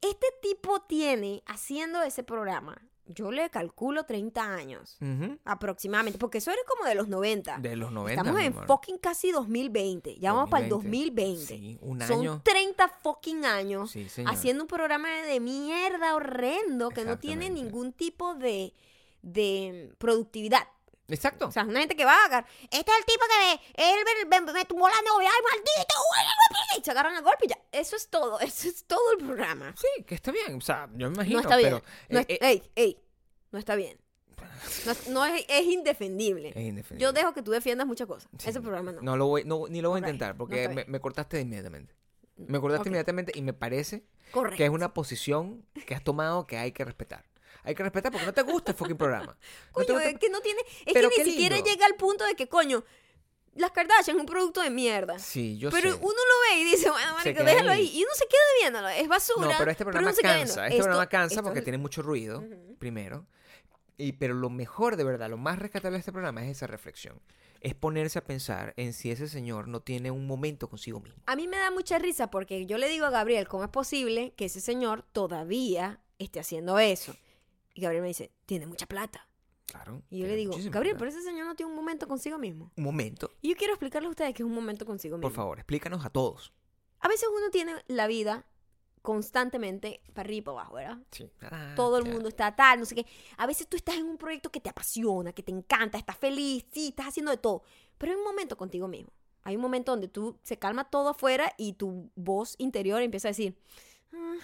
Este tipo tiene, haciendo ese programa, yo le calculo 30 años aproximadamente, porque eso era como de los 90. De los 90. Estamos en fucking casi 2020. Ya vamos para el 2020. 2020. Sí, un Son año. 30 fucking años Sí, haciendo un programa de mierda horrendo que no tiene ningún tipo de, de productividad. Exacto. O sea, una gente que va a agarrar. Este es el tipo que me, él me, me- me tumbó la novia. ¡Ay, maldito! Y se agarran a golpe y ya. Eso es todo. (laughs) Eso es todo el programa. sí, que está bien. O sea, yo me imagino. no está bien. pero, No eh, es- eh, ey, ey. No está bien. No, no es, es indefendible. es indefendible. Yo dejo que tú defiendas muchas cosas. Sí, Ese programa no. No lo voy, no, ni lo voy a intentar porque me, cortaste inmediatamente. Me cortaste Ok. inmediatamente y me parece Correcto. que es una posición que has tomado que hay que respetar. Hay que respetar porque no te gusta el fucking programa. (laughs) No gusta- es que no tiene. Es Pero que qué ni siquiera lindo. llega al punto de que, coño, las Kardashian es un producto de mierda. Sí, yo pero sé. uno lo ve y dice, bueno, marico, déjalo ahí. ahí. Y uno se queda viéndolo. Es basura. No, pero este programa cansa. Este Esto- programa cansa esto porque tiene mucho ruido, primero. Y, pero lo mejor de verdad, lo más rescatable de este programa es esa reflexión. Es ponerse a pensar en si ese señor no tiene un momento consigo mismo. A mí me da mucha risa porque yo le digo a Gabriel, ¿cómo es posible que ese señor todavía esté haciendo eso? Y Gabriel me dice, tiene mucha plata. Claro. Y yo le digo, Gabriel, pero ese señor no tiene un momento consigo mismo. Un momento. Y yo quiero explicarle a ustedes que es un momento consigo mismo. Por favor, explícanos a todos. A veces uno tiene la vida constantemente para arriba y para abajo, ¿verdad? Sí. Todo el mundo está tal, no sé qué. A veces tú estás en un proyecto que te apasiona, que te encanta, estás feliz, sí, estás haciendo de todo. Pero hay un momento contigo mismo. Hay un momento donde tú se calma todo afuera y tu voz interior empieza a decir, "Ah,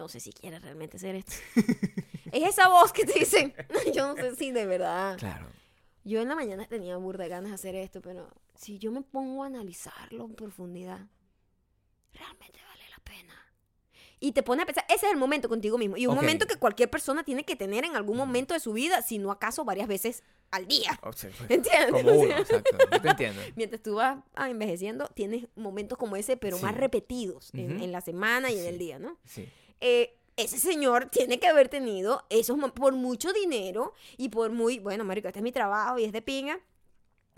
yo no sé si quieres realmente hacer esto. (laughs) es esa voz que te dice, (laughs) yo no sé si de verdad. Claro. Yo en la mañana tenía burda ganas de hacer esto, pero si yo me pongo a analizarlo en profundidad, realmente vale la pena. Y te pone a pensar, ese es el momento contigo mismo. Y un Ok. momento que cualquier persona tiene que tener en algún momento de su vida, si no acaso varias veces al día. (laughs) O sea, ¿Entiendes? Como uno, exacto. Yo te entiendo. Mientras tú vas ah, envejeciendo, tienes momentos como ese, pero más Sí. repetidos en, Ujú. en la semana y en Sí. el día, ¿no? Sí. Eh, ese señor (laughs) tiene que haber tenido esos por mucho dinero y por muy, bueno, marico, este es mi trabajo y es de pinga.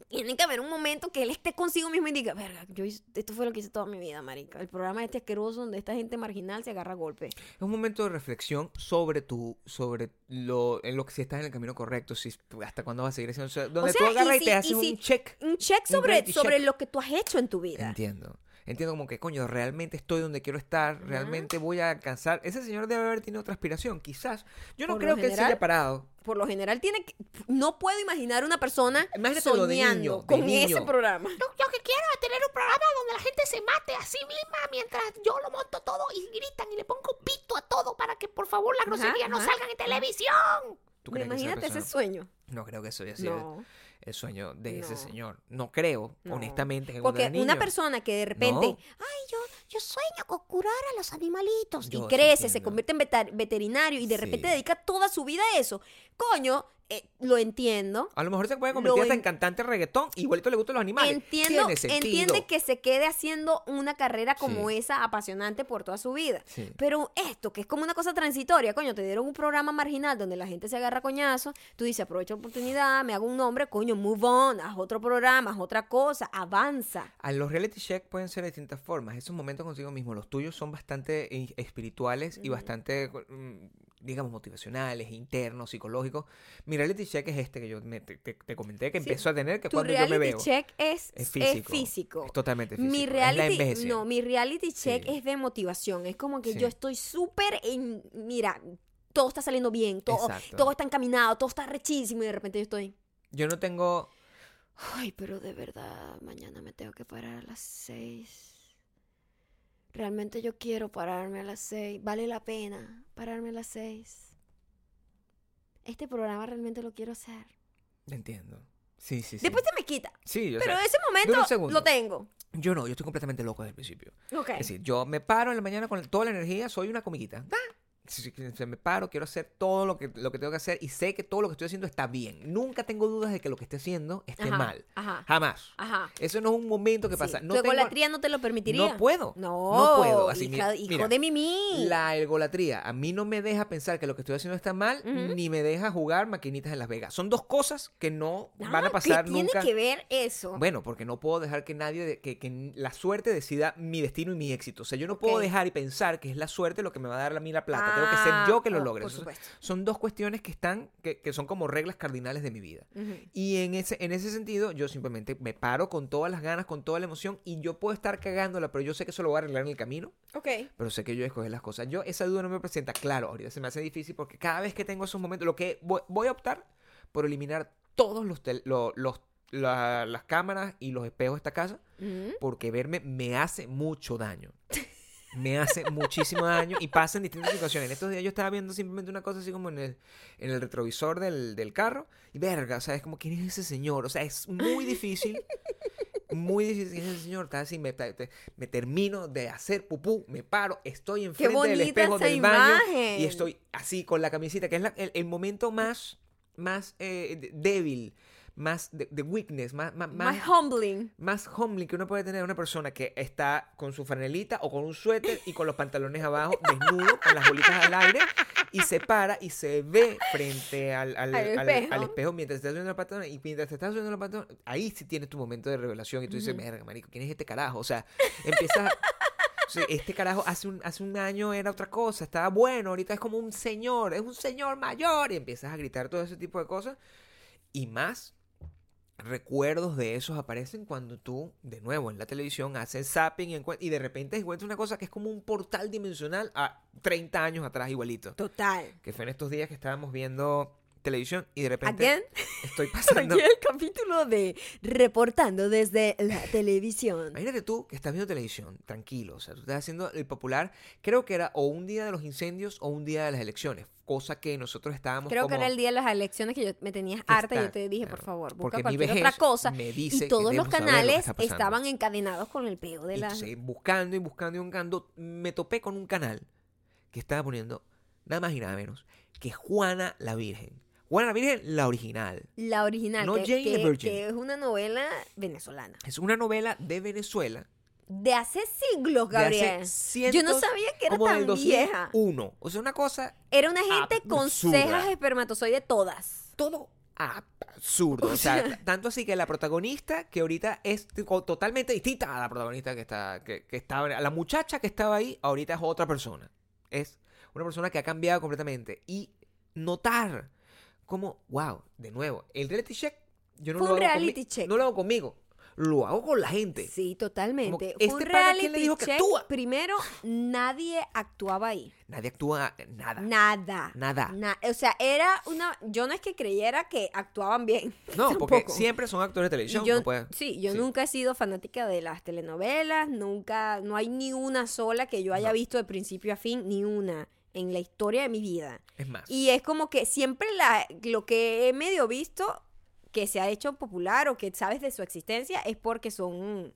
Tiene que haber un momento que él esté consigo mismo y diga, verga, yo hice- esto fue lo que hice toda mi vida, marica. El programa este asqueroso donde esta gente marginal se agarra a golpe. Es un momento de reflexión sobre tu, sobre lo, en lo que si estás en el camino correcto, si hasta cuándo vas a seguir haciendo, o sea, donde sea, tú y agarras y, si- te y haces si- un check. Un check Un sobre, reality sobre check. lo que tú has hecho en tu vida. Entiendo. Entiendo como que, coño, realmente estoy donde quiero estar, realmente voy a alcanzar. Ese señor debe haber tenido otra aspiración, quizás. Yo no Por creo que él se haya parado. Por lo general tiene que... No puedo imaginar una persona de soñando niño, de con ese programa. Yo lo que quiero es tener un programa donde la gente se mate a sí misma mientras yo lo monto todo y gritan y le pongo pito a todo para que por favor las groserías no salgan en televisión. ¿Tú crees que esa Imagínate ese sueño. No creo que eso haya sido No. El sueño de ese señor. No creo, No. honestamente. que Porque una niño- persona que de repente No. Ay, yo, yo sueño con curar a los animalitos. Yo y crece, se convierte en veterinario y de repente dedica toda su vida a eso. Coño, eh, lo entiendo. A lo mejor se puede convertir hasta en- cantante reggaetón. Igualito le gustan los animales. Entiendo, entiende que se quede haciendo una carrera como Sí. esa apasionante por toda su vida. Sí. Pero esto, que es como una cosa transitoria, coño, te dieron un programa marginal donde la gente se agarra coñazo, tú dices, aprovecha la oportunidad, me hago un nombre, coño, move on, haz otro programa, haz otra cosa, avanza. A los reality check pueden ser de distintas formas. Esos momentos consigo mismo, los tuyos son bastante espirituales y bastante, mm, digamos, motivacionales, internos, psicológicos. Mi reality check es este que yo me- te, te- comenté que Sí. empezó a tener, que Tu cuando yo me reality veo. check es, Es es físico. físico. Es totalmente físico. Mi es la reality, no, mi reality check Sí. es de motivación. Es como que Sí. yo estoy súper en, mira, todo está saliendo bien, todo, Exacto. todo está encaminado, todo está rechísimo y de repente yo estoy, Yo no tengo... ay, pero de verdad, mañana me tengo que parar a las seis. Realmente yo quiero pararme a las seis. Vale la pena pararme a las seis. Este programa realmente lo quiero hacer. Entiendo. Sí, sí, sí. Después se me quita. sí, yo Pero sé. ese momento lo tengo. Yo no, yo estoy completamente loco desde el principio. Ok. Es decir, yo me paro en la mañana con toda la energía, soy una comiquita. ¡Ah! Sí, sí, sí, me paro, quiero hacer todo lo que, lo que tengo que hacer y sé que todo lo que estoy haciendo está bien. Nunca tengo dudas de que lo que esté haciendo esté Ajá, mal. Ajá. Jamás. Ajá. Eso no es un momento que Sí, pasa. No tu tengo- egolatría no te lo permitiría. No puedo. No, No puedo. Así, hija- hijo mira, de Mimi. La egolatría a mí no me deja pensar que lo que estoy haciendo está mal, ni me deja jugar maquinitas en Las Vegas. Son dos cosas que no van Ah, a pasar ¿qué nunca. tiene que ver eso? Bueno, porque no puedo dejar que nadie, de- que, que la suerte decida mi destino y mi éxito. O sea, yo no puedo dejar y pensar que es la suerte lo que me va a dar a mí la plata. Tengo que ser Ah, yo que lo oh, logre. por supuesto. son dos cuestiones que están, que, que son como reglas cardinales de mi vida. Ujú. Y en ese, en ese sentido, yo simplemente me paro con todas las ganas, con toda la emoción, y yo puedo estar cagándola, pero yo sé que eso lo voy a arreglar en el camino, Ok. pero sé que yo escoger las cosas. Yo, esa duda no me presenta. Claro, ahorita se me hace difícil porque cada vez que tengo esos momentos, lo que voy, voy a optar por eliminar todos los, tel- lo- los la- las cámaras y los espejos de esta casa, porque verme me hace mucho daño. (laughs) Me hace muchísimo daño y pasa en distintas situaciones. En estos días yo estaba viendo simplemente una cosa así como en el, en el retrovisor del, del carro y verga, o sea, es como, ¿quién es ese señor? O sea, es muy difícil, muy difícil. ¿Quién es ese señor? Está así, me, te- me termino de hacer pupú, me paro, estoy enfrente del espejo del baño imagen. y estoy así con la camisita, que es la- el, el momento más, más eh, débil, más de, de weakness, más, más, más, Más humbling. más homely que uno puede tener una persona que está con su franelita o con un suéter y con los pantalones abajo, (laughs) desnudo, con las bolitas al aire, y se para y se ve frente al, al, Al al- espejo. mientras te estás subiendo los pantalones. Y mientras te estás subiendo los pantalones, ahí sí tienes tu momento de revelación y tú dices, Ujú. verga, marico, ¿quién es este carajo? O sea, empiezas... (laughs) este carajo hace un, hace un año era otra cosa, estaba bueno, ahorita es como un señor, es un señor mayor y empiezas a gritar todo ese tipo de cosas. Y más recuerdos de esos aparecen cuando tú, de nuevo, en la televisión haces zapping y, y de repente encuentras una cosa que es como un portal dimensional a 30 años atrás igualito. Total. Que fue en estos días que estábamos viendo televisión y de repente Again, estoy (laughs) pasando... aquí el capítulo de reportando desde la televisión. Imagínate tú que estás viendo televisión, tranquilo, o sea, tú estás haciendo el popular, creo que era o un día de los incendios o un día de las elecciones, cosa que nosotros estábamos Creo que era el día de las elecciones que yo me tenías harta y yo te dije, claro, por favor, busca cualquier otra cosa. me dice Y todos los lo canales estaban encadenados con el peo de Y la... entonces, buscando y buscando y buscando, me topé con un canal que estaba poniendo nada más y nada menos que Juana la Virgen. Juana la Virgen, la original. La original, No que, Jane the que- Virgin. que es una novela venezolana. Es una novela de Venezuela. De hace siglos, de hace Gabriel. Yo no sabía que era como del tan vieja. 2001. O sea, una cosa Era una gente con cejas espermatozoide todas. todo absurdo. (laughs) O sea, tanto así que la protagonista, que ahorita es totalmente distinta a la protagonista que está, que, que estaba, la muchacha que estaba ahí, ahorita es otra persona. Es una persona que ha cambiado completamente. Y notar como, wow, de nuevo, el reality check, yo no Fue lo un hago reality check. No lo hago conmigo, lo hago con la gente. Sí, totalmente. Fue ¿este un pana quién le dijo que check. actúa? Primero, nadie actuaba ahí. Nadie actúa nada. Nada. Nada. Na- o sea, era una. Yo no es que creyera que actuaban bien. (laughs) No, porque Tampoco. siempre son actores de Y televisión. yo, no puede- sí, yo nunca he sido fanática de las telenovelas, nunca, no hay ni una sola que yo haya No. visto de principio a fin, ni una en la historia de mi vida. Es más. Y es como que siempre la, lo que he medio visto que se ha hecho popular o que sabes de su existencia es porque son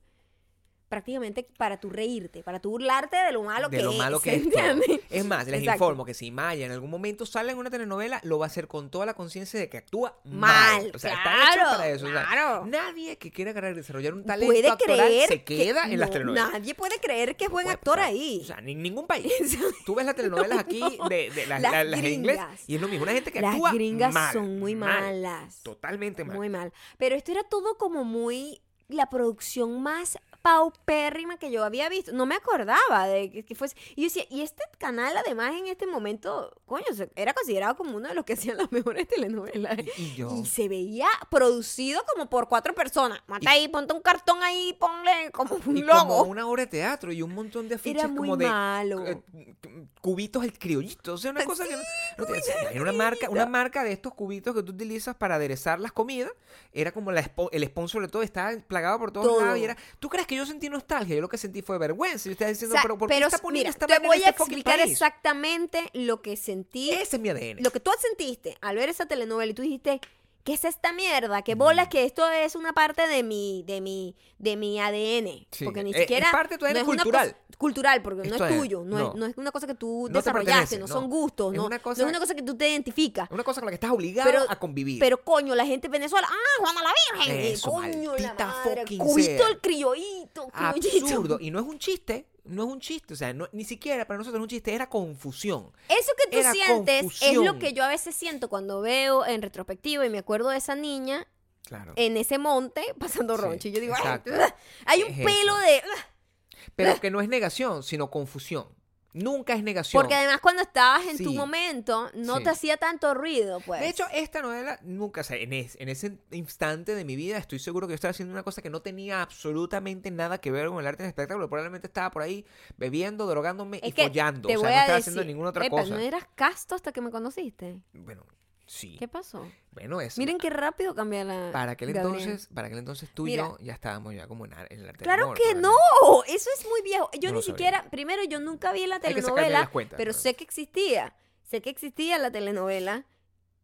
prácticamente para tu reírte, para tu burlarte de lo malo de que lo malo que es todo. ¿entiendes? Es más, les Exacto. informo que si Maya en algún momento sale en una telenovela, lo va a hacer con toda la conciencia de que actúa mal. Mal, O sea, está hecho claro, para eso. o sea, claro. nadie que quiera desarrollar un talento Puede actoral creer se queda que- en las no, telenovelas. Nadie puede creer que es buen actor pasar. ahí. O sea, en ningún país. (laughs) Tú ves las telenovelas aquí de, de las, Las inglés y es lo mismo. Una gente que Las actúa gringas mal, son muy mal, malas. Totalmente mal. Muy mal. Pero esto era todo como muy la producción más paupérrima que yo había visto. No me acordaba de que, que fuese. Y yo decía, y este canal además en este momento, coño, era considerado como uno de los que (laughs) hacían las mejores telenovelas. Y, yo... Y se veía producido como por cuatro personas. Mata ahí, ponte un cartón ahí, ponle como un Y logo. como una obra de teatro y un montón de afiches Era muy como de malo. eh, cubitos el criollito, o sea, una (laughs) cosa que no. Era una marca, una marca de estos cubitos que tú utilizas para aderezar las comidas, era como la el sponsor de todo, estaba plagado por todos Todo. lados y era, ¿tú crees que yo sentí nostalgia? Yo lo que sentí fue vergüenza. Y estás diciendo, O sea, pero ¿por qué pero está poniendo mira, esta te voy a este explicar exactamente lo que sentí Ese es mi ADN. lo que tú sentiste al ver esa telenovela y tú dijiste, ¿qué es esta mierda? ¿Qué bolas que esto es una parte de mi, de mi, de mi ADN? Sí, Porque ni es- es siquiera... parte de tu ADN no es cultural. cosa- cultural, porque Es no es tuyo, no, no. Es, no es una cosa que tú No te desarrollaste, no, no. son gustos, Es no, no cosa- es una cosa que tú te identificas. Una cosa con la que estás obligado Pero- a convivir. Pero coño, la gente en Venezuela, ah, Juana la Virgen, Eso, coño, la madre, cubito el criollito, criollito. Absurdo. Y no es un chiste, no es un chiste. O sea, no- ni siquiera para nosotros es un chiste, era confusión. Eso que tú Era sientes es lo que yo a veces siento cuando veo en retrospectiva y me acuerdo de esa niña Claro. en ese monte pasando Sí, roncho. Y yo digo, "Ay, exacto. ugh". hay un Es pelo eso. de... ugh". Pero (laughs) que no es negación, sino confusión. Nunca es negación. Porque además cuando estabas en tu momento no Sí. te hacía tanto ruido, pues. De hecho, esta novela nunca, o sea, en, es- en ese instante de mi vida estoy seguro que yo estaba haciendo una cosa que no tenía absolutamente nada que ver con el arte del espectáculo. Probablemente estaba por ahí bebiendo, drogándome y es follando. te O voy sea, no a estaba decir, haciendo ninguna otra "Epa, cosa. no eras casto hasta que me conociste. Bueno, sí. ¿Qué pasó? Bueno, es... Miren qué rápido cambia la... para aquel Gabriel. entonces, para aquel entonces tú y yo ya estábamos ya como en, arte del Claro que no, eso es muy viejo. Yo No ni sabía. siquiera, primero yo nunca vi la telenovela, cuentas, pero ¿no? sé que existía. Sé que existía la telenovela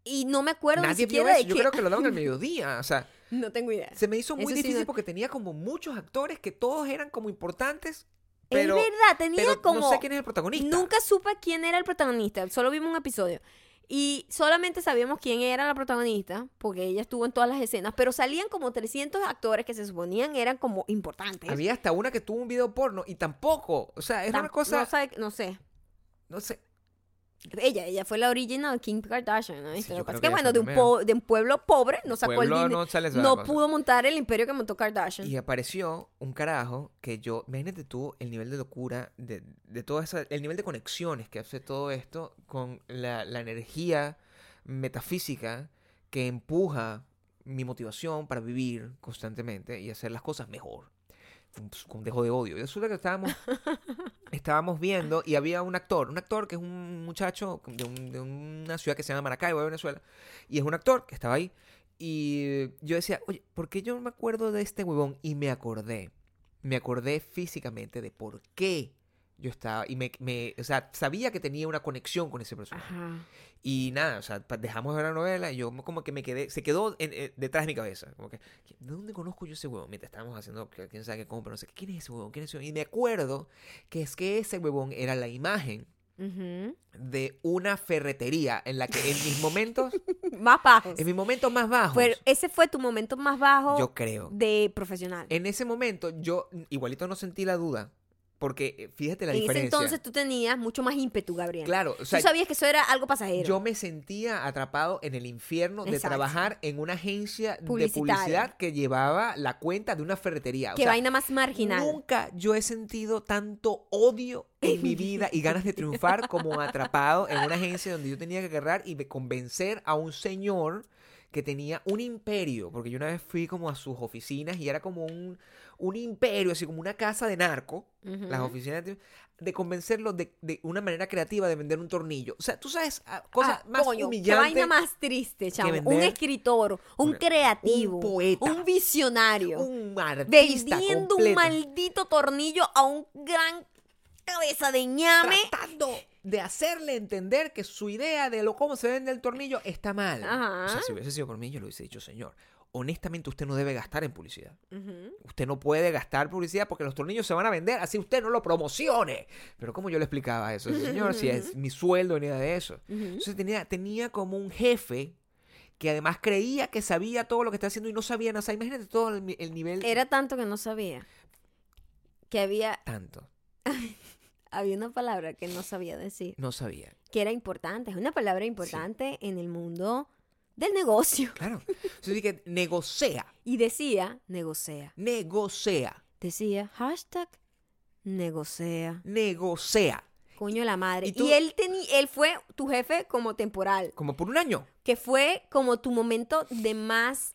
y no me acuerdo ni Nadie vio siquiera eso. de Yo creo que lo daban al (laughs) mediodía. O sea, No tengo idea. se me hizo muy Eso sí difícil no- porque tenía como muchos actores que todos eran como importantes, pero, es verdad, tenía pero como no sé quién es el protagonista. Nunca supe quién era el protagonista, solo vimos un episodio. Y solamente sabíamos quién era la protagonista, porque ella estuvo en todas las escenas, pero salían como 300 actores que se suponían eran como importantes. Había hasta una que tuvo un video porno y tampoco. O sea, Tam- una cosa. No, sabe- no sé. No sé. Ella, ella fue la original Kim Kardashian, ¿no? Sí, Lo que pasa es que bueno, de un, po- de un pueblo pobre no sacó el dinero. no pudo montar el imperio que montó Kardashian. Y apareció un carajo que yo, imagínate tú el nivel de locura, de, de toda esa, el nivel de conexiones que hace todo esto con la, la energía metafísica que empuja mi motivación para vivir constantemente y hacer las cosas mejor. Un- Con dejo de odio. Y resulta que estábamos, (laughs) estábamos viendo y había un actor, un actor que es un muchacho de, un- de una ciudad que se llama Maracaibo, Venezuela, y es un actor que estaba ahí. Y yo decía, oye, ¿por qué yo no me acuerdo de este huevón? Y me acordé. Me acordé físicamente de por qué yo estaba. Y me, me- o sea, sabía que tenía una conexión con ese personaje. Ajá. Y nada, o sea, dejamos de ver la novela y yo como que me quedé, se quedó en- eh, detrás de mi cabeza. Como que, ¿de dónde conozco yo ese huevón? Mientras estábamos haciendo, quién sabe qué compra, no sé, ¿quién es ese huevón? ¿Quién es ese huevón? Y me acuerdo que es que ese huevón era la imagen Ujú. de una ferretería en la que en mis momentos, (laughs) Más bajos. en mis momentos más bajos, Fue- ese fue tu momento más bajo yo creo. de profesional. En ese momento yo igualito no sentí la duda, porque fíjate la en ese diferencia. entonces tú tenías mucho más ímpetu, Gabriel. claro, o sea, tú sabías que eso era algo pasajero. yo me sentía atrapado en el infierno de Exacto. trabajar en una agencia de publicidad que llevaba la cuenta de una ferretería. O Qué sea, vaina más marginal. Nunca yo he sentido tanto odio en mi vida y ganas de triunfar como atrapado en una agencia donde yo tenía que agarrar y convencer a un señor que tenía un imperio, porque yo una vez fui como a sus oficinas y era como un, un imperio, así como una casa de narco, las oficinas de, de convencerlo de, de una manera creativa de vender un tornillo. O sea, tú sabes, ah, cosas Ah, más coño, humillantes. vaina más triste, chamo. Un escritor, un una- creativo, un poeta, un visionario, Un artista vendiendo un maldito tornillo a un gran cabeza de ñame. tratando de hacerle entender que su idea de lo cómo se vende el tornillo está mal. Ajá. O sea, si hubiese sido por mí, yo le hubiese dicho, señor, honestamente usted no debe gastar en publicidad. Usted no puede gastar publicidad porque los tornillos se van a vender, así usted no lo promocione. Pero ¿cómo yo le explicaba eso? Señor, si es mi sueldo venía de eso. Entonces tenía, tenía como un jefe que además creía que sabía todo lo que estaba haciendo y no sabía nada. O sea, imagínate todo el nivel Era tanto que no sabía. Que había, tanto. (laughs) había una palabra que no sabía decir. No sabía. Que era importante. Es una palabra importante en el mundo del negocio. (laughs) Claro. Entonces dije, negocia, Y decía, negocia. negocia, Decía, hashtag, negocia. negocia. Coño de la madre. Y Y, tú- él, teni- él fue tu jefe como temporal. Como por un año. Que fue como tu momento de más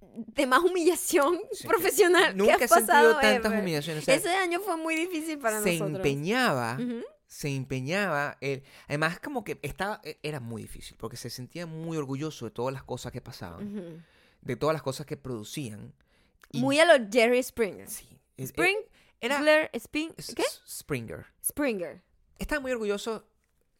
de más humillación Sí. profesional Nunca que he has pasado sentido tantas ever. humillaciones. O sea, Ese año fue muy difícil para se nosotros. empeñaba, Ujú. Se empeñaba. Él, además, como que estaba, e- era muy difícil porque se sentía muy orgulloso de todas las cosas que pasaban, de todas las cosas que producían. Y- Muy a los Jerry Springer. Sí. es- Spring, era Blair, Springer. Springer. Estaba muy orgulloso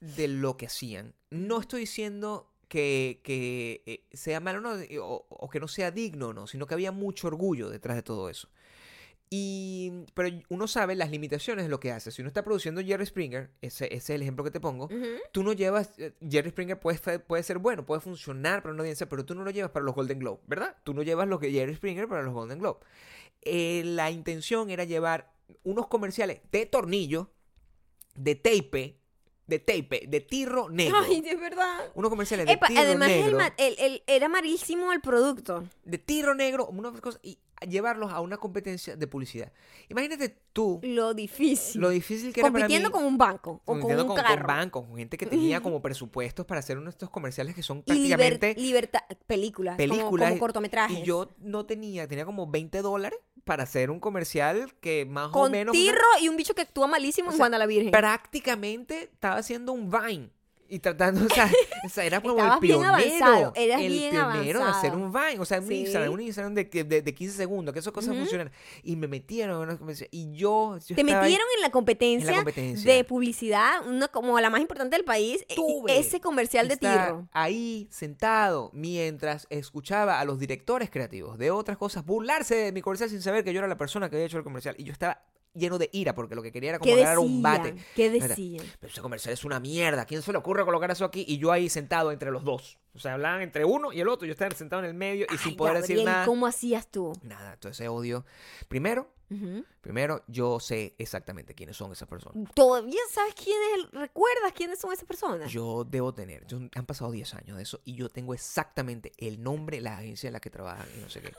de lo que hacían. No estoy diciendo que, que, eh, sea malo ¿no? o, o que no sea digno, no, sino que había mucho orgullo detrás de todo eso. Y, pero uno sabe las limitaciones de lo que hace. Si uno está produciendo Jerry Springer, ese, ese es el ejemplo que te pongo, tú no llevas, eh, Jerry Springer puede, puede ser bueno, puede funcionar para una audiencia, pero tú no lo llevas para los Golden Globe, ¿verdad? Tú no llevas lo que Jerry Springer para los Golden Globe. Eh, la intención era llevar unos comerciales de tornillo, de tape, de tape, de tirro negro. Ay, de verdad. unos comerciales de Epa, tirro además negro, el- era malísimo el producto. de tirro negro, unas cosas, y llevarlos a una competencia de publicidad. Imagínate tú Lo difícil. lo difícil que era Compitiendo con un banco o con un con, carro. con bancos, con gente que (laughs) tenía como presupuestos para hacer uno de estos comerciales que son y liber- prácticamente libertad, películas, como- películas. como, cortometrajes. Y yo no tenía, tenía como 20 dólares para hacer un comercial que más o con menos... tirro y un bicho que actúa malísimo O en sea, Juana la Virgen. prácticamente estaba haciendo un Vine. Y tratando, o sea, (laughs) o sea, era como Estabas el bien pionero. avanzado, eras el bien pionero de hacer un Vine. O sea, un Sí. Instagram, un Instagram de, de, de 15 segundos, que esas cosas funcionan. Y me metieron en una conversación. Y yo, yo Te metieron en la competencia, en la competencia. de publicidad, una como la más importante del país, e- Tuve ese comercial de tirro. Ahí sentado mientras escuchaba a los directores creativos de otras cosas burlarse de mi comercial sin saber que yo era la persona que había hecho el comercial. Y yo estaba lleno de ira porque lo que quería era como ¿Qué agarrar un bate. ¿Qué decían? Pero ese comercial es una mierda. ¿Quién se le ocurre colocar eso aquí? Y yo ahí sentado entre los dos. O sea, hablaban entre uno y el otro. Yo estaba sentado en el medio y sin poder decir nada. ¿Cómo hacías tú? Nada, entonces ese odio. Primero, primero, yo sé exactamente quiénes son esas personas. ¿Todavía sabes quién es? el- ¿Recuerdas quiénes son esas personas? Yo debo tener, yo- han pasado 10 años de eso y yo tengo exactamente el nombre, la agencia en la que trabajan y no sé qué.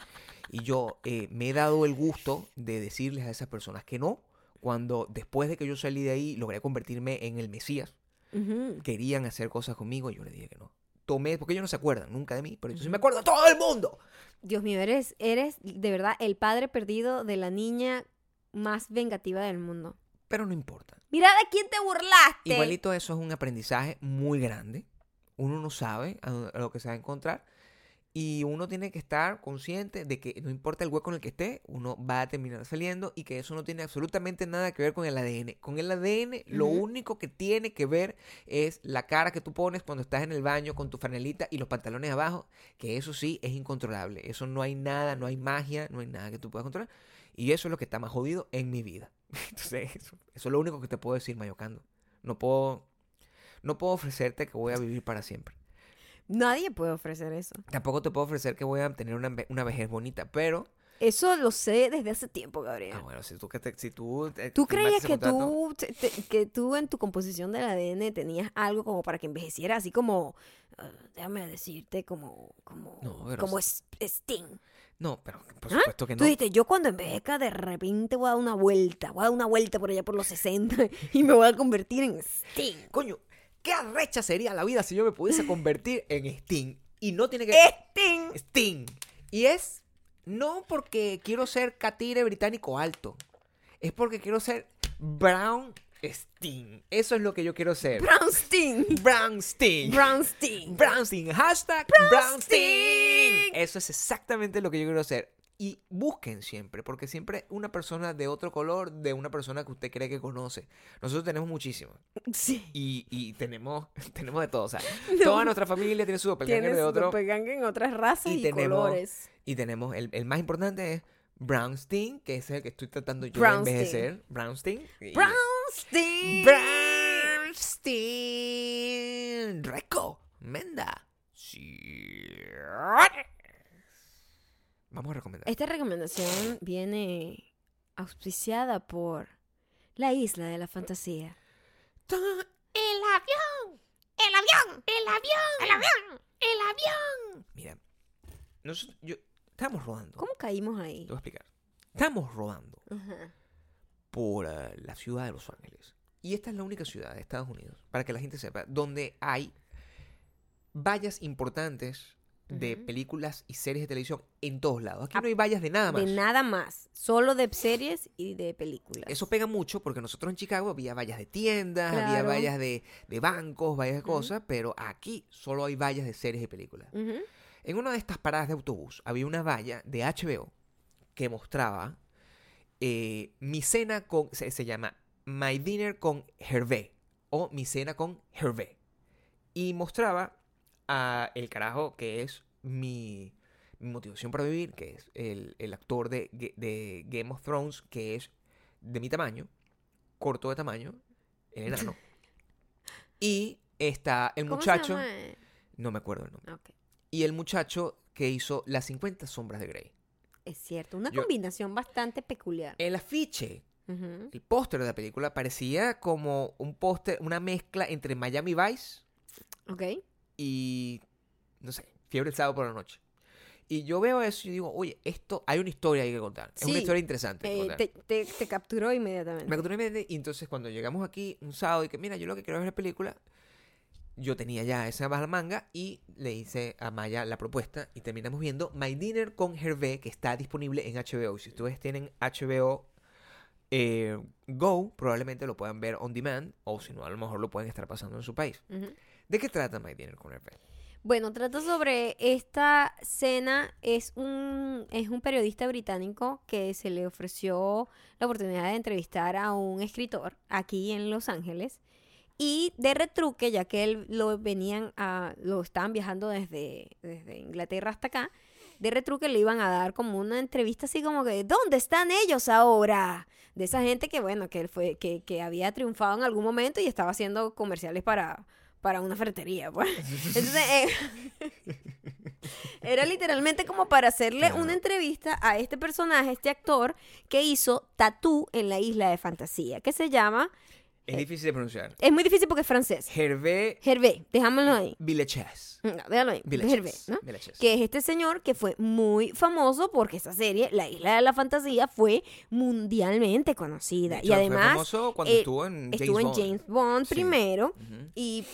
Y yo eh, me he dado el gusto de decirles a esas personas que no, cuando después de que yo salí de ahí logré convertirme en el Mesías. Querían hacer cosas conmigo y yo les dije que no. Tomé, porque ellos no se acuerdan nunca de mí, pero yo sí me acuerdo de todo el mundo. Dios mío, eres, eres de verdad el padre perdido de la niña más vengativa del mundo. Pero no importa. Mira de quién te burlaste. Igualito eso es un aprendizaje muy grande. Uno no sabe a lo que se va a encontrar. Y uno tiene que estar consciente de que no importa el hueco en el que esté, uno va a terminar saliendo y que eso no tiene absolutamente nada que ver con el ADN. Con el ADN lo único que tiene que ver es la cara que tú pones cuando estás en el baño con tu franelita y los pantalones abajo, que eso sí es incontrolable. Eso no hay nada, no hay magia, no hay nada que tú puedas controlar. Y eso es lo que está más jodido en mi vida. (laughs) Entonces, eso, eso es lo único que te puedo decir, Mayocando. No puedo, no puedo ofrecerte que voy a vivir para siempre. Nadie puede ofrecer eso. Tampoco te puedo ofrecer que voy a tener una, una vejez bonita, pero... Eso lo sé desde hace tiempo, Gabriel. Ah, bueno, si tú... Que te- si tú, te- ¿Tú firmaste creías que tú, te- que tú en tu composición del ADN tenías algo como para que envejeciera así como, ah, déjame decirte, como, como, No, pero como es- Sting? No, pero por ¿Ah? supuesto que Tú no. dijiste, yo cuando envejezca de repente voy a dar una vuelta, voy a dar una vuelta por allá por los 60 (laughs) y me voy a convertir en Sting. Coño, qué arrecha sería la vida si yo me pudiese convertir en Sting. Y no tiene que... Sting. Sting. Y es no porque quiero ser catire británico alto. Es porque quiero ser Brown Sting. Eso es lo que yo quiero ser. Brown Sting. Brown Sting. Brown Sting. Brown Sting. Hashtag Brown Sting. Eso es exactamente lo que yo quiero hacer. Y busquen siempre, porque siempre una persona de otro color, de una persona que usted cree que conoce. Nosotros tenemos muchísimos. Sí. Y, y tenemos, (laughs) tenemos de todo. O sea, (laughs) No. toda nuestra familia tiene su doppelganger de otro. doppelganger en otras razas Y y, tenemos- colores. Y tenemos, el, el más importante es Brownstein, que es el que estoy tratando yo Brownstein. de envejecer. Brownstein. Brownstein. Brownstein. Recomienda. Sí. Vamos a recomendar. Esta recomendación viene auspiciada por la isla de la fantasía. El avión. El avión. El avión. El avión. El avión. Mira, nosotros, yo, estamos rodando. ¿Cómo caímos ahí? Te voy a explicar. Estamos rodando Ajá. por eh, la ciudad de Los Ángeles. Y esta es la única ciudad de Estados Unidos, para que la gente sepa, donde hay vallas importantes de películas y series de televisión en todos lados. Aquí Ah, no hay vallas de nada más. De nada más. Solo de series y de películas. Eso pega mucho porque nosotros en Chicago había vallas de tiendas, había vallas de, de bancos, vallas de cosas, pero aquí solo hay vallas de series y películas. En una de estas paradas de autobús había una valla de HBO que mostraba eh, mi cena con. Se, se llama My Dinner con Hervé o Mi cena con Hervé. Y mostraba a el carajo que es mi, mi motivación para vivir, que es el, el actor de, de Game of Thrones, que es de mi tamaño, corto de tamaño, el enano. (laughs) y está el ¿Cómo se muchacho, llama? no me acuerdo el nombre y el muchacho que hizo Las 50 sombras de Grey. Es cierto. Una Yo- combinación bastante peculiar. El afiche, el póster de la película parecía como un póster, una mezcla entre Miami Vice Ok. Y, no sé, Fiebre el sábado por la noche. Y yo veo eso y digo, oye, esto, hay una historia ahí que contar. Es una historia interesante. que Eh, contar. te, te- te capturó inmediatamente. Me capturó inmediatamente, y entonces cuando llegamos aquí un sábado y que, mira, yo lo que quiero es ver la película, yo tenía ya esa baja manga y le hice a Maya la propuesta y terminamos viendo My Dinner con Hervé, que está disponible en HBO. Si ustedes tienen HBO eh, Go, probablemente lo puedan ver on demand, o si no, a lo mejor lo pueden estar pasando en su país. Ujú. ¿De qué trata My Dinner con? Bueno, trata sobre esta cena. Es un, es un periodista británico que se le ofreció la oportunidad de entrevistar a un escritor aquí en Los Ángeles. Y de retruque, ya que él lo venían a, lo estaban viajando desde, desde Inglaterra hasta acá, de retruque le iban a dar como una entrevista así como que, ¿dónde están ellos ahora? De esa gente que, bueno, que él fue, que, que había triunfado en algún momento y estaba haciendo comerciales para, para una ferretería, pues. (laughs) Entonces, eh, era literalmente como para hacerle una entrevista a este personaje, este actor, que hizo Tatú en la isla de fantasía, que se llama, Es difícil de pronunciar. es muy difícil porque es francés. Hervé Hervé, dejámoslo ahí. Villechés. No, déjalo ahí. Villechés. Hervé, ¿no? Que es este señor que fue muy famoso porque esa serie, La Isla de la Fantasía, fue mundialmente conocida. hecho, y fue además famoso cuando eh, estuvo en James estuvo en Bond. James Bond Sí. primero y,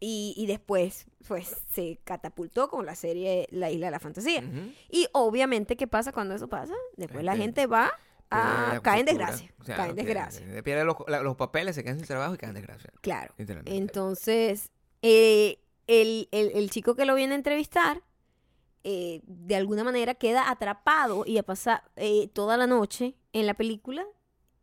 y, y después pues se catapultó con la serie La Isla de la Fantasía. Y obviamente, ¿qué pasa cuando eso pasa? Después la Gente gente va a la caer en desgracia. O sea, cae en desgracia. Pierde los, los papeles, se quedan sin trabajo y caen en desgracia. Claro. Entonces, eh, el, el- el chico que lo viene a entrevistar, eh, de alguna manera queda atrapado y a pasar eh, toda la noche en la película.